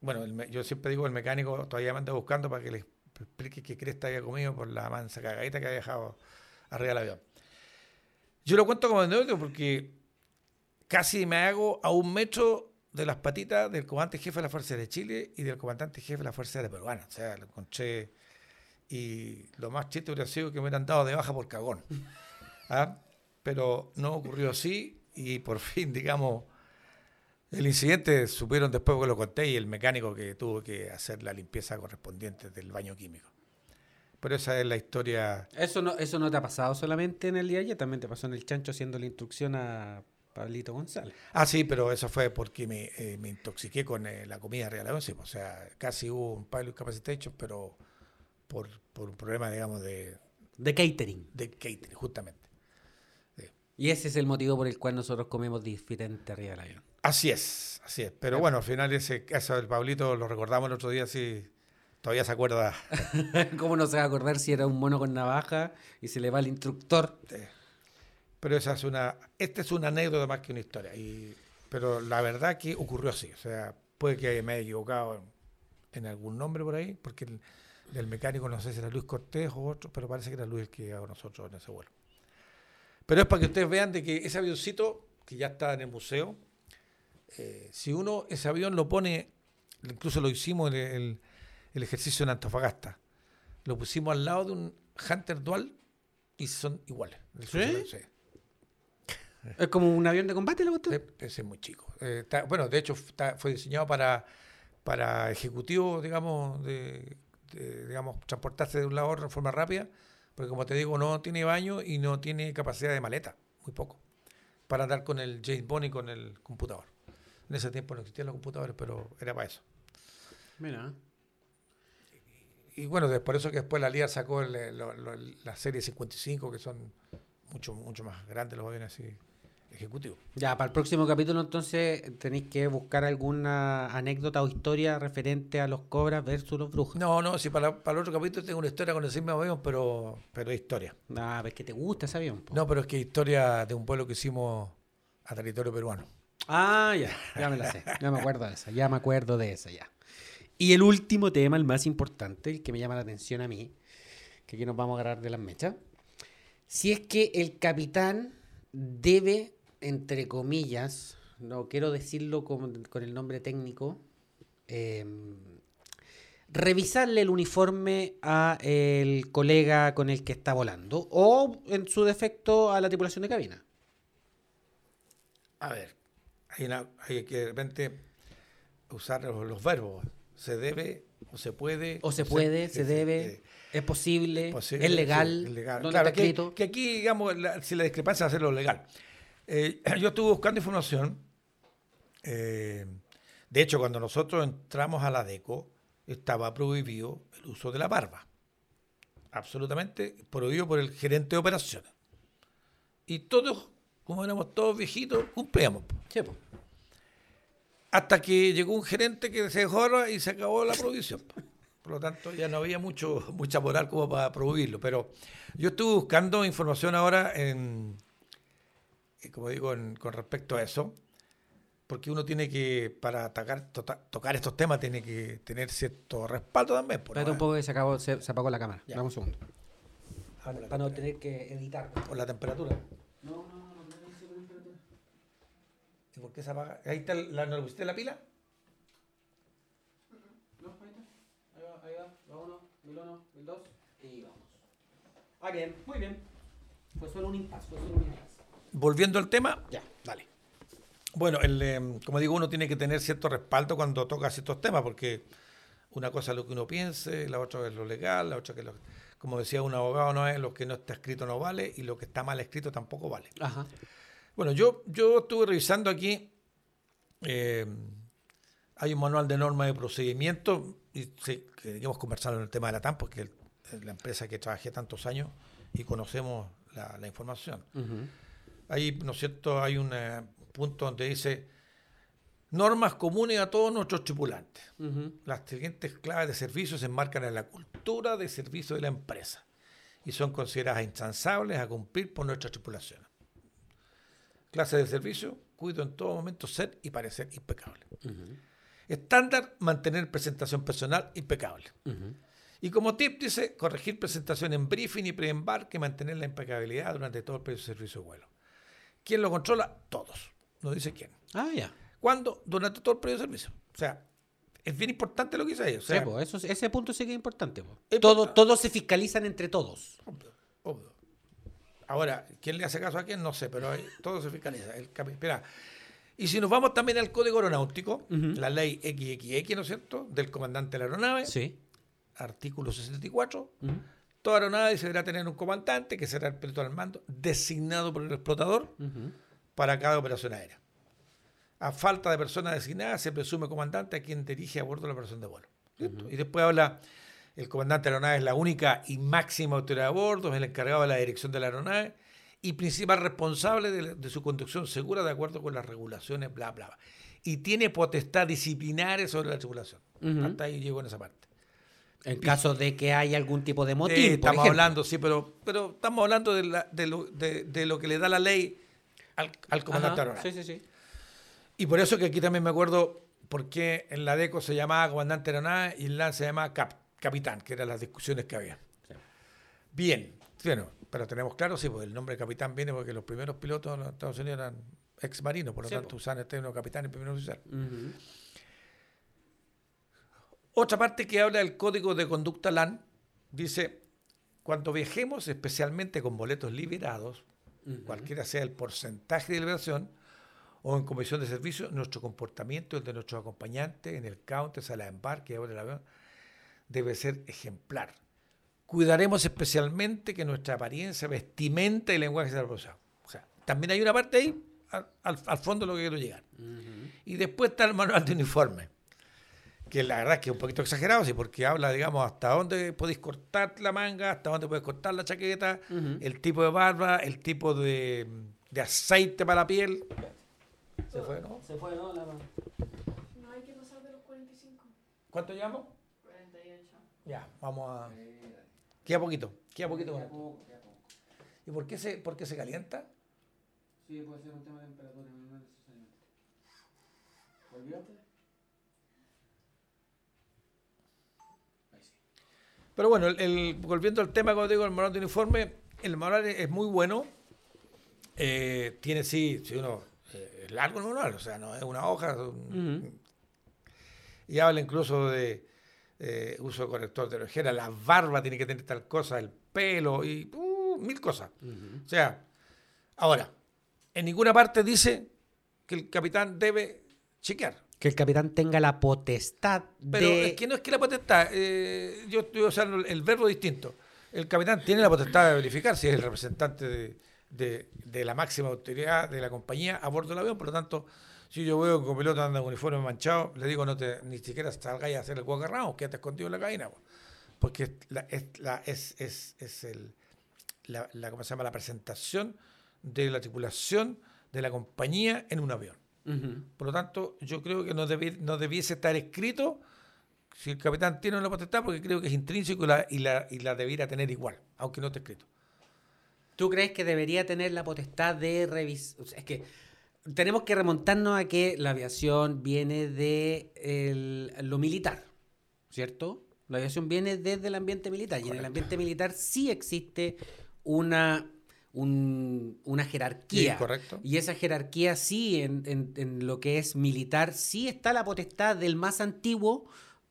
bueno, el yo siempre digo el mecánico todavía me anda buscando para que le explique qué cresta había comido por la mansa cagadita que había dejado arriba del avión. Yo lo cuento como anécdota porque casi me hago a un metro de las patitas del comandante jefe de la Fuerza de Chile y del comandante jefe de la Fuerza Aérea Peruana. O sea, lo encontré. Y lo más chiste hubiera sido que me hubieran dado de baja por cagón. ¿Ah? Pero no ocurrió así y por [laughs] fin, digamos, el incidente supieron después que lo conté y el mecánico que tuvo que hacer la limpieza correspondiente del baño químico. Pero esa es la historia. Eso no, eso no te ha pasado solamente en el día de ayer, también te pasó en el chancho haciendo la instrucción a Pablito González. Ah, sí, pero eso fue porque me, eh, me intoxiqué con eh, la comida real once. O sea, casi hubo un pilot capacitation, pero por, por un problema, digamos, de, De catering. de catering, justamente. Y ese es el motivo por el cual nosotros comemos diferente arriba del avión. Así es, así es. Pero bueno, al final ese caso del Pablito lo recordamos el otro día, sí, todavía se acuerda. [laughs] ¿Cómo no se va a acordar si era un mono con navaja y se le va al instructor? Pero esa es una, esta es una anécdota más que una historia. Y, pero la verdad que ocurrió así. O sea, puede que me haya equivocado en, en algún nombre por ahí, porque el, del mecánico no sé si era Luis Cortés o otro, pero parece que era Luis el que iba con nosotros en ese vuelo. Pero es para que ustedes vean de que ese avioncito, que ya está en el museo, eh, si uno ese avión lo pone, incluso lo hicimos en el, el ejercicio en Antofagasta, lo pusimos al lado de un Hunter Dual y son iguales. ¿Sí? Es como un avión de combate, la cuestión. Eh, Ese es muy chico. Eh, está- bueno, de hecho está- fue diseñado para, para ejecutivos, digamos, de, de, digamos, transportarse de un lado a otro en forma rápida, porque como te digo, no tiene baño y no tiene capacidad de maleta, muy poco, para andar con el James Bond y con el computador. En ese tiempo no existían los computadores, pero era para eso. Mira. Y bueno, es por eso que después la Liga sacó el- lo- lo- la serie 55, que son mucho, mucho más grandes los aviones así ejecutivos. Ya, para el próximo capítulo entonces tenéis que buscar alguna anécdota o historia referente a los cobras versus los brujos. No, no, si para, para el otro capítulo tengo una historia con el mismo avión, pero, pero es historia. Ah, ves que te gusta ese avión. po. No, pero es que historia de un vuelo que hicimos a territorio peruano. Ah, ya, ya me la sé. Ya me acuerdo de esa, ya me acuerdo de esa, ya. Y el último tema, el más importante, el que me llama la atención a mí, que aquí nos vamos a agarrar de las mechas, si es que el capitán debe, entre comillas, no quiero decirlo con, con el nombre técnico, eh, revisarle el uniforme a el colega con el que está volando o, en su defecto, a la tripulación de cabina. A ver, hay, una, hay que de repente usar los, los verbos. Se debe o se puede. O se puede, se, debe, eh, es posible, posible, es legal, sí, es legal. ¿dónde Claro, está que, escrito? que aquí, digamos, la- si la discrepancia es hacerlo legal. Eh, [clears throat] yo estuve buscando información. eh, de hecho, cuando nosotros entramos a la DECO, estaba prohibido el uso de la barba. Absolutamente prohibido por el gerente de operaciones. Y todos, como éramos todos viejitos, cumplíamos. Sí. Hasta que llegó un gerente que se dejó y se acabó la prohibición. Por lo tanto, ya no había mucho, mucha moral como para prohibirlo. Pero yo estuve buscando información ahora, en, como digo, en- con respecto a eso, porque uno tiene que, para atacar, tota- tocar estos temas, tiene que tener cierto respaldo también. pues, Espérate ¿no? un poco que se, acabó, se, se apagó la cámara. Ya. Dame un segundo. Ah, por Para no tener que editar. Por la temperatura. No, no, no, no, por temperatura. ¿Y por qué se apaga? ¿Ahí está la, ¿no le pusiste la pila? No, ahí está. Ahí va, ahí va. Va uno, mil uno, mil dos. Y vamos. Ah, bien, muy bien. Fue solo un impasse, fue solo un impasse. Volviendo al tema, Ya, dale. Bueno, el, eh, como digo, uno tiene que tener cierto respaldo cuando toca ciertos temas, porque una cosa es lo que uno piense, la otra es lo legal, la otra que lo, como decía un abogado, no es lo que no está escrito no vale y lo que está mal escrito tampoco vale. Ajá. Bueno, yo, yo estuve revisando aquí, eh, hay un manual de normas de procedimiento, y sí, queríamos conversar en el tema de la TAM, porque es la empresa que trabajé tantos años y conocemos la, la información. Ahí, ¿no es cierto?, hay un eh, punto donde dice normas comunes a todos nuestros tripulantes. Las siguientes claves de servicio se enmarcan en la cultura de servicio de la empresa y son consideradas intransables a cumplir por nuestra tripulación. Clase de servicio, cuido en todo momento ser y parecer impecable. Estándar, mantener presentación personal impecable. Y como tip dice, corregir presentación en briefing y pre-embarque, mantener la impecabilidad durante todo el periodo de servicio de vuelo. ¿Quién lo controla? Todos. No dice quién. Ah, ya. ¿Cuándo? Durante todo el periodo de servicio. O sea, es bien importante lo que dice ahí. O sea, Sí, po, eso, ese punto sí que es importante. po. Es Todo, importante. todos se fiscalizan entre todos. Obvio, obvio. Ahora, ¿quién le hace caso a quién? No sé, pero ahí todo se fiscaliza. El Mira, y si nos vamos también al código aeronáutico, la ley XXX, ¿no es cierto?, del comandante de la aeronave, Sí. artículo 64, Ujú. Toda aeronave deberá tener un comandante, que será el piloto al mando, designado por el explotador para cada operación aérea. A falta de persona designada, se presume comandante a quien dirige a bordo la operación de vuelo. Y después habla, el comandante de la aeronave es la única y máxima autoridad a bordo, es el encargado de la dirección de la aeronave y principal responsable de, su conducción segura de acuerdo con las regulaciones, bla, bla, bla. Y tiene potestad disciplinaria sobre la tripulación. Ujú. Hasta ahí llego en esa parte. En caso de que haya algún tipo de por estamos hablando, sí, pero, pero estamos hablando de, la- de lo, de- de lo que le da la ley al, al comandante Ajá. Sí, sí, sí. Y por eso que aquí también me acuerdo por qué en la DECO se llamaba comandante aeronave y en LAN se llamaba cap- capitán, que eran las discusiones que había. Sí. Bien, bueno, pero tenemos claro, sí, pues el nombre de capitán viene porque los primeros pilotos en los Estados Unidos eran ex marinos, por lo Sí, tanto po. usaban el término capitán y primer oficial. Ujú. Otra parte que habla del código de conducta LAN dice, cuando viajemos, especialmente con boletos liberados, cualquiera sea el porcentaje de liberación, o en comisión de servicio, nuestro comportamiento, el de nuestros acompañantes, en el counter, sala de embarque, ahora el avión, debe ser ejemplar. Cuidaremos especialmente que nuestra apariencia, vestimenta y lenguaje sea apropiado. O sea, también hay una parte ahí, al, al- al fondo de lo que quiero llegar. Y después está el manual de uniforme, que la verdad es que es un poquito exagerado, sí, porque habla, digamos, hasta dónde podéis cortar la manga, hasta dónde puedes cortar la chaqueta, el tipo de barba, el tipo de, de aceite para la piel. Se fue, ¿no? Se fue, ¿no? La- No hay que pasar de los 45. ¿Cuánto llevamos? 48. Ya, vamos a... Queda poquito, queda poquito con esto. ¿Y por qué se, por qué se calienta? Sí, puede ser un tema de temperatura, no necesariamente. ¿Volvió? Ahí sí. Pero bueno, el, el- volviendo al tema, como digo, el manual de uniforme, el manual es, muy bueno. Eh, tiene sí, si uno eh, es largo el manual, o sea, no es una hoja. Y habla incluso de eh, uso de corrector de orejera, la barba tiene que tener tal cosa, el pelo y uh, mil cosas. O sea, ahora, en ninguna parte dice que el capitán debe chequear. Que el capitán tenga la potestad Pero de... es que no es que la potestad, eh, yo estoy usando el verbo distinto. El capitán tiene la potestad de verificar si es el representante de, de- de la máxima autoridad de la compañía a bordo del avión, por lo tanto, si yo veo que un piloto anda con uniforme manchado, le digo no te, ni siquiera salgáis a hacer el around, quédate escondido en la cabina, po. porque es, la, es, la- es, es- es el, la, la- ¿cómo se llama? la presentación de la tripulación de la compañía en un avión. Por lo tanto, yo creo que no, debi- no debiese estar escrito si el capitán tiene la potestad, porque creo que es intrínseco y la, y la, y la debiera tener igual, aunque no esté escrito. ¿Tú crees que debería tener la potestad de revisar? es que tenemos que remontarnos a que la aviación viene de el- lo militar, ¿cierto? La aviación viene desde el ambiente militar y en el ambiente militar sí existe una, un- una jerarquía. Sí, correcto. Y esa jerarquía sí, en, en- en lo que es militar, sí está la potestad del más antiguo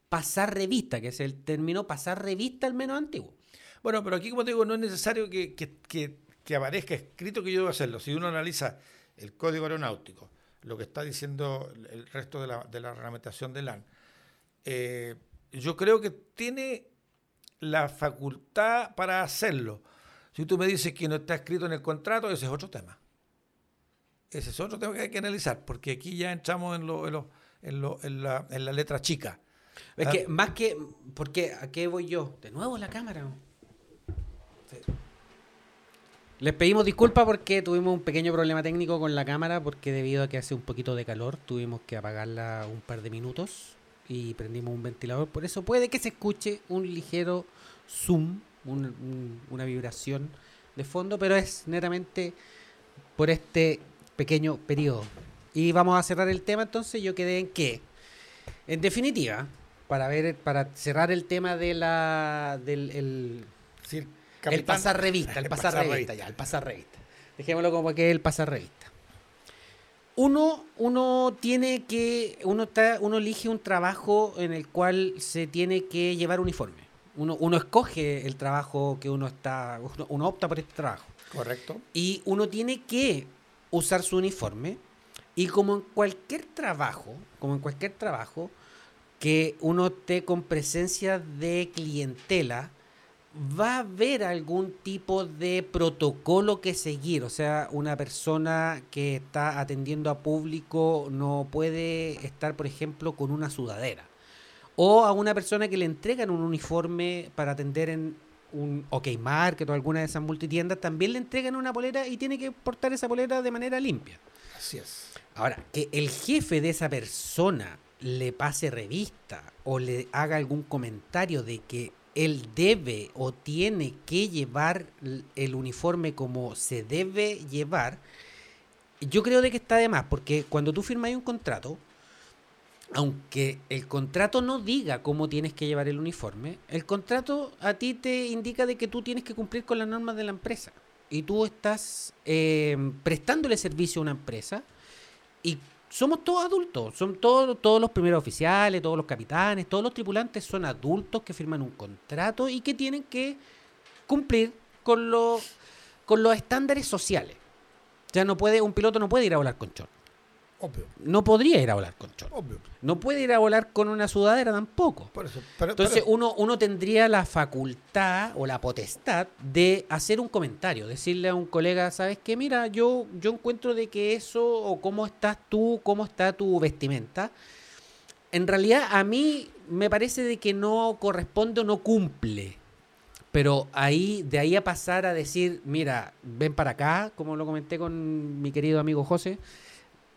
pasar revista, que es el término pasar revista al menos antiguo. Bueno, pero aquí, como te digo, no es necesario que, que- que- que aparezca escrito que yo debo hacerlo. Si uno analiza el código aeronáutico, lo que está diciendo el resto de la, de la reglamentación del LAN, eh, yo creo que tiene la facultad para hacerlo. Si tú me dices que no está escrito en el contrato, ese es otro tema. Ese es otro tema que hay que analizar, porque aquí ya entramos en, lo, en, lo- en, lo- en la, en la letra chica. Es Ah. que más que. Porque, ¿a qué voy yo? De nuevo la cámara. Les pedimos disculpas porque tuvimos un pequeño problema técnico con la cámara porque debido a que hace un poquito de calor tuvimos que apagarla un par de minutos y prendimos un ventilador. Por eso puede que se escuche un ligero zoom, un- un- una vibración de fondo, pero es netamente por este pequeño periodo. Y vamos a cerrar el tema entonces. Yo quedé en que, en definitiva, para ver, para cerrar el tema de la del el- Sí, el pasar revista, [laughs] el, pasar, pasar revista, revista. ya, el pasar revista. Dejémoslo como que es el pasar revista. Uno, uno tiene que, uno está, uno elige un trabajo en el cual se tiene que llevar uniforme. Uno, uno escoge el trabajo que uno está, uno, uno opta por este trabajo. Correcto. Y uno tiene que usar su uniforme. Y como en cualquier trabajo, como en cualquier trabajo, que uno esté con presencia de clientela, va a haber algún tipo de protocolo que seguir. O sea, una persona que está atendiendo a público no puede estar, por ejemplo, con una sudadera. O a una persona que le entregan un uniforme para atender en un OK Market o alguna de esas multitiendas, también le entregan una polera y tiene que portar esa polera de manera limpia. Así es. Ahora, que el jefe de esa persona le pase revista o le haga algún comentario de que él debe o tiene que llevar el uniforme como se debe llevar, yo creo de que está de más, porque cuando tú firmas un contrato, aunque el contrato no diga cómo tienes que llevar el uniforme, el contrato a ti te indica de que tú tienes que cumplir con las normas de la empresa. Y tú estás eh, prestándole servicio a una empresa y somos todos adultos, son todos, los primeros oficiales, todos los capitanes, todos los tripulantes son adultos que firman un contrato y que tienen que cumplir con, los con los estándares sociales. Ya no puede, un piloto no puede ir a volar con short. Obvio. No podría ir a volar con short. Obvio. No puede ir a volar con una sudadera tampoco. Por eso. Pero, Entonces pero- uno, uno tendría la facultad o la potestad de hacer un comentario, decirle a un colega, ¿sabes qué? Mira, yo, yo encuentro de que eso, o cómo estás tú, cómo está tu vestimenta, en realidad a mí me parece de que no corresponde o no cumple. Pero ahí, de ahí a pasar a decir, mira, ven para acá, como lo comenté con mi querido amigo José,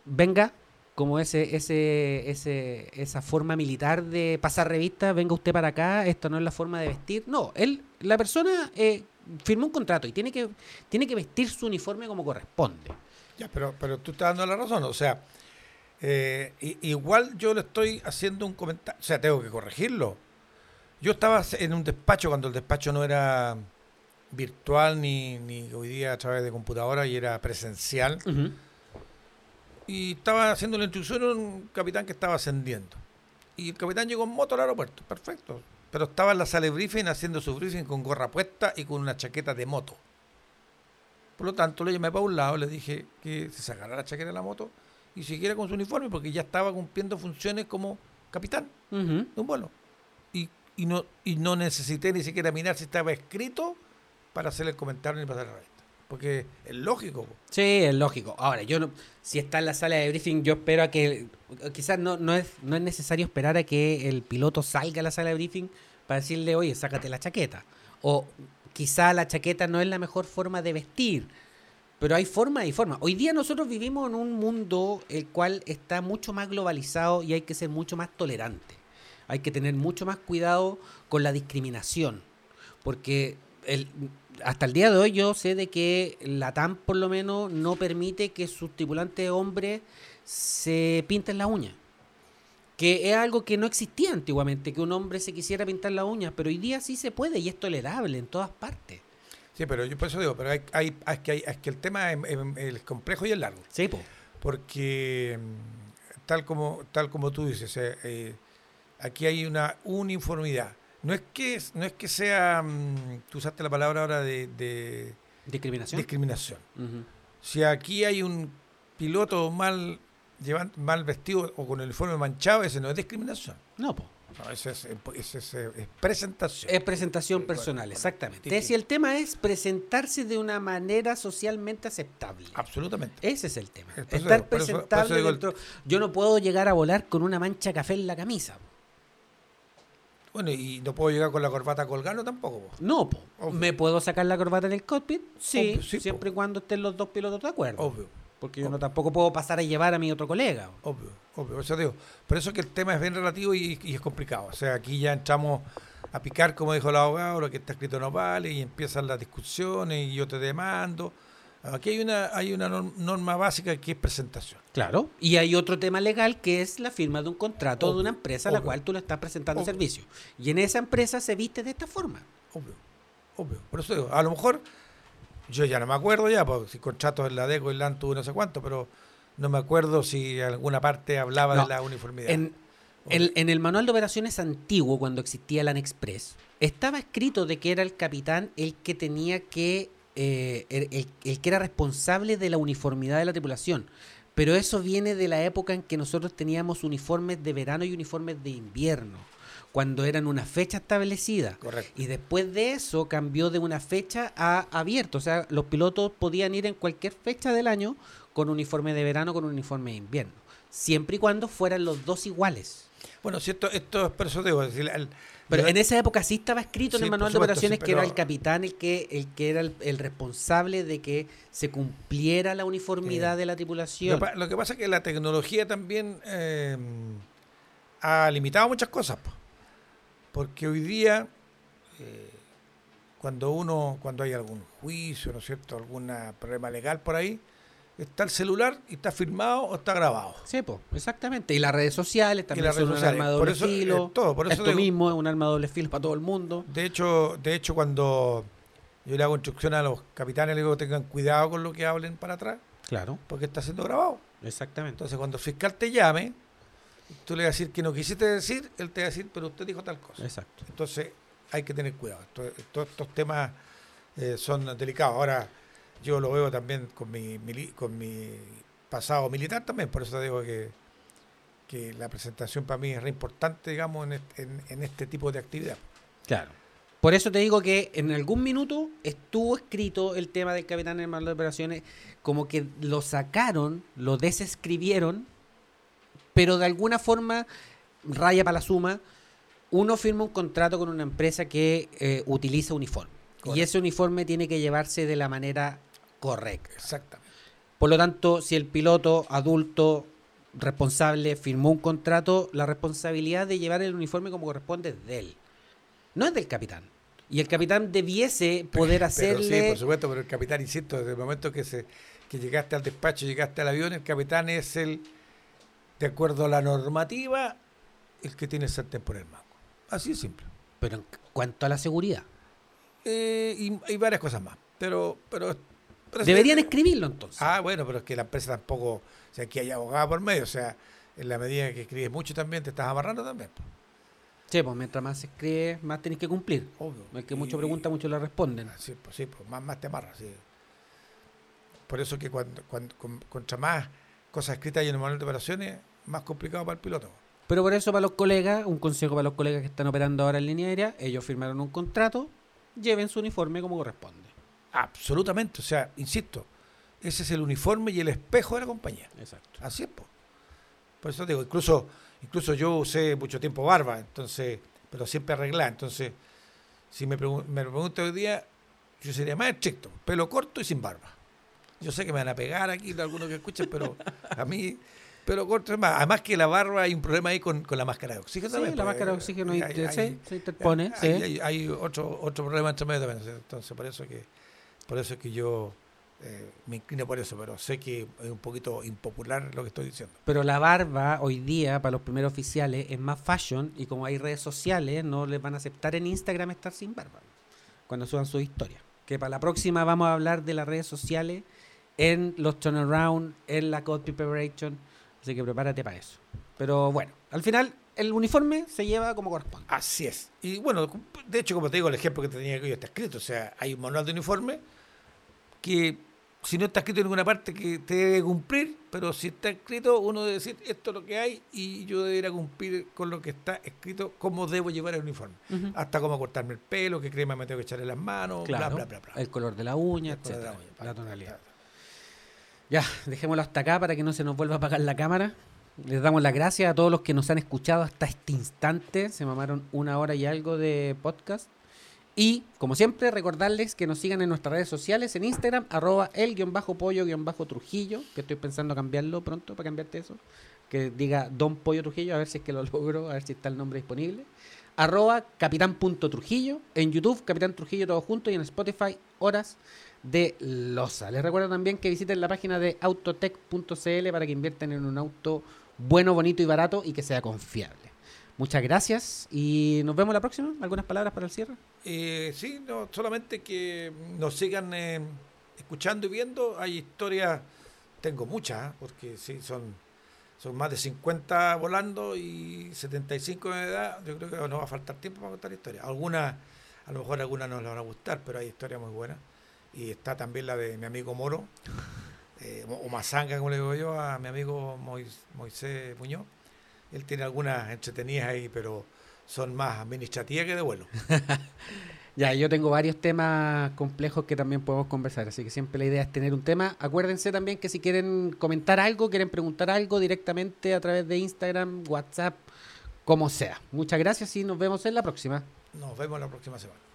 venga, como ese, ese, ese, esa forma militar de pasar revistas, venga usted para acá, esto no es la forma de vestir. No, él, la persona eh, firmó un contrato y tiene que, tiene que vestir su uniforme como corresponde. Ya, pero, pero tú estás dando la razón. O sea, eh, igual yo le estoy haciendo un comentario. O sea, tengo que corregirlo. Yo estaba en un despacho cuando el despacho no era virtual ni, ni hoy día a través de computadora y era presencial. Y estaba haciendo la instrucción a un capitán que estaba ascendiendo. Y el capitán llegó en moto al aeropuerto. Perfecto. Pero estaba en la sala de briefing haciendo su briefing con gorra puesta y con una chaqueta de moto. Por lo tanto, le llamé para un lado, le dije que se sacara la chaqueta de la moto y siguiera con su uniforme porque ya estaba cumpliendo funciones como capitán de un vuelo. Y, y, no, y no necesité ni siquiera mirar si estaba escrito para hacer el comentario ni pasar la revista. Porque es lógico. Sí, es lógico. Ahora, yo no, si está en la sala de briefing, yo espero a que, quizás no, no, es, no es necesario esperar a que el piloto salga a la sala de briefing para decirle, oye, sácate la chaqueta. O quizá la chaqueta no es la mejor forma de vestir, pero hay forma y forma. Hoy día nosotros vivimos en un mundo el cual está mucho más globalizado y hay que ser mucho más tolerante. Hay que tener mucho más cuidado con la discriminación, porque el, hasta el día de hoy yo sé de que la TAM por lo menos no permite que sus tripulantes hombres se pinten la uña. Que es algo que no existía antiguamente, que un hombre se quisiera pintar la uña, pero hoy día sí se puede y es tolerable en todas partes. Sí, pero yo por eso digo, pero hay, hay, es, que hay- es que el tema es, complejo y es largo. Sí, po. Porque mm, tal como, tal como tú dices, eh, eh, aquí hay una uniformidad. No es que, no es que sea, mm, tú usaste la palabra ahora de, de Discriminación. discriminación. Si aquí hay un piloto mal, llevan, mal vestido o con el uniforme manchado, ese no es discriminación. No, po. No, ese es, ese es, eh, es presentación. Es presentación Sí, personal, exactamente. Sí, Es sí. decir, el tema es presentarse de una manera socialmente aceptable. Absolutamente. Ese es el tema. Eh, Estar presentable dentro. Yo no puedo llegar a volar con una mancha café en la camisa. Bueno, y no puedo llegar con la corbata colgando tampoco. po. No, po. ¿me puedo sacar la corbata en el cockpit? Sí, Obvio, sí, po. siempre y cuando estén los dos pilotos de acuerdo. Obvio, Porque yo no tampoco puedo pasar a llevar a mi otro colega. obvio, obvio. Por eso digo. Por eso que el tema es bien relativo y, y es complicado. O sea, aquí ya entramos a picar, como dijo el abogado, lo que está escrito no vale, y empiezan las discusiones y yo te demando. Aquí hay una, hay una norm- norma básica que es presentación. Claro. Y hay otro tema legal que es la firma de un contrato de una empresa a la obvio. cual tú le estás presentando Obvio. servicio. Y en esa empresa se viste de esta forma. Obvio, obvio. Por eso digo, a lo mejor, yo ya no me acuerdo ya, porque si contratos en la DECO y la ANTU no sé cuánto, pero no me acuerdo si alguna parte hablaba No, de la uniformidad. En, en- en el manual de operaciones antiguo, cuando existía el Express, estaba escrito de que era el capitán el que tenía que, eh, el, el- el que era responsable de la uniformidad de la tripulación. Pero eso viene de la época en que nosotros teníamos uniformes de verano y uniformes de invierno, cuando eran una fecha establecida. Correcto. Y después de eso cambió de una fecha a abierto. O sea, los pilotos podían ir en cualquier fecha del año con uniforme de verano, con uniforme de invierno. Siempre y cuando fueran los dos iguales. Bueno, si esto, esto es por eso digo, es decir, el- Pero en esa época sí estaba escrito en el manual de operaciones sí, que era el capitán el que, el que era el, el responsable de que se cumpliera la uniformidad de la tripulación. lo que pasa es que la tecnología también eh, ha limitado muchas cosas. po. Porque hoy día, eh, cuando uno, cuando hay algún juicio, ¿no es cierto?, algún problema legal por ahí, está el celular y está firmado o está grabado. Sí, po, exactamente. Y las redes sociales también son un arma de Por doble eso, eh, filo. todo, por eso Esto digo- mismo es un arma de doble filo para todo el mundo. De hecho, de hecho, cuando yo le hago instrucción a los capitanes, le digo que tengan cuidado con lo que hablen para atrás, Claro, porque está siendo grabado. exactamente. Entonces, cuando el fiscal te llame, tú le vas a decir que no quisiste decir, él te va a decir, pero usted dijo tal cosa. Exacto. Entonces, hay que tener cuidado. Todos estos temas eh, son delicados. Ahora, yo lo veo también con mi, con mi pasado militar también, por eso te digo que, que la presentación para mí es re importante, digamos, en este, en- en este tipo de actividad. Claro. Por eso te digo que en algún minuto estuvo escrito el tema del capitán en el manual de operaciones, como que lo sacaron, lo desescribieron, pero de alguna forma, raya para la suma, uno firma un contrato con una empresa que eh, utiliza uniforme. Y ese uniforme tiene que llevarse de la manera correcta. Exactamente. Por lo tanto, si el piloto adulto responsable firmó un contrato, la responsabilidad de llevar el uniforme como corresponde es de él, no es del capitán. Y el capitán debiese [laughs] poder Pero hacerle... sí, por supuesto, pero el capitán, insisto, desde el momento que se que llegaste al despacho, llegaste al avión, el capitán es el, de acuerdo a la normativa, el que tiene el sartén por el mango. Así de simple. Pero en cuanto a la seguridad, Eh, y hay varias cosas más. Pero, pero, pero deberían escribirlo entonces. Ah, bueno, pero es que la empresa tampoco, o sea, aquí hay abogado por medio, o sea, en la medida que escribes mucho también te estás amarrando también. Sí, pues mientras más se escribe, más tenés que cumplir. Obvio. El que mucho Y- pregunta, mucho le responden. Sí, pues sí, pues más, más te amarras, sí. Por eso que cuando, cuando con- contra más cosas escritas hay en el manual de operaciones, más complicado para el piloto. Pero por eso para los colegas, un consejo para los colegas que están operando ahora en línea aérea, ellos firmaron un contrato, lleven su uniforme como corresponde. Absolutamente, o sea, insisto, ese es el uniforme y el espejo de la compañía. Exacto. Así es, po. Por eso digo, incluso, incluso yo usé mucho tiempo barba, entonces, pero siempre arreglada. Entonces, si me, pregun- me pregunta hoy día, yo sería más estricto, pelo corto y sin barba. Yo sé que me van a pegar aquí algunos que escuchen, pero a mí, pelo corto es más. Además que la barba hay un problema ahí con, con la máscara de oxígeno. Sí, también, la pues, máscara de oxígeno hay- ahí- hay- sí, se interpone. hay, sí. hay- hay otro, otro problema entre medio también. Entonces, por eso que, por eso que yo eh, me inclino por eso, pero sé que es un poquito impopular lo que estoy diciendo. Pero la barba hoy día para los primeros oficiales es más fashion y como hay redes sociales no les van a aceptar en Instagram estar sin barba cuando suban su historia. Que para la próxima vamos a hablar de las redes sociales en los turnaround, en la code preparation, así que prepárate para eso. Pero bueno, al final el uniforme se lleva como corresponde. Así es. Y bueno, de hecho, como te digo, el ejemplo que te tenía que yo está escrito. O sea, hay un manual de uniforme que si no está escrito en ninguna parte que te debe cumplir, pero si está escrito, uno debe decir esto es lo que hay y yo debería cumplir con lo que está escrito, cómo debo llevar el uniforme. Hasta cómo cortarme el pelo, qué crema me tengo que echar en las manos, bla, Claro, bla, bla, bla. el color de la uña, color de la etcétera, uña, la tonalidad. Ya, dejémoslo hasta acá para que no se nos vuelva a apagar la cámara. Les damos las gracias a todos los que nos han escuchado hasta este instante. Se mamaron una hora y algo de podcast. Y, como siempre, recordarles que nos sigan en nuestras redes sociales, en Instagram, arroba el guion bajo pollo guion bajo Trujillo, que estoy pensando cambiarlo pronto para cambiarte eso. Que diga Don Pollo Trujillo, a ver si es que lo [laughs] logro, a ver si está el nombre disponible. Arroba capitán.trujillo, en YouTube, Capitán Trujillo todo junto, y en Spotify, Horas de Loza. Les recuerdo también que visiten la página de autotech.cl para que inviertan en un auto bueno, bonito y barato y que sea confiable. Muchas gracias y nos vemos la próxima. ¿Algunas palabras para el cierre? Eh, sí, no, solamente que nos sigan eh, escuchando y viendo. Hay historias, tengo muchas, ¿eh? porque sí, son, son más de 50 volando y 75 de edad. Yo creo que no va a faltar tiempo para contar historias. Algunas, a lo mejor algunas no les van a gustar, pero hay historias muy buenas. Y está también la de mi amigo Moro, [laughs] eh, o Mazanga, como le digo yo, a mi amigo Mois- Moisés Muñoz. Él tiene algunas entretenidas ahí, pero son más administrativas que de vuelo. [laughs] Ya, yo tengo varios temas complejos que también podemos conversar, así que siempre la idea es tener un tema. Acuérdense también que si quieren comentar algo, quieren preguntar algo directamente a través de Instagram, WhatsApp, como sea. Muchas gracias y nos vemos en la próxima. Nos vemos la próxima semana.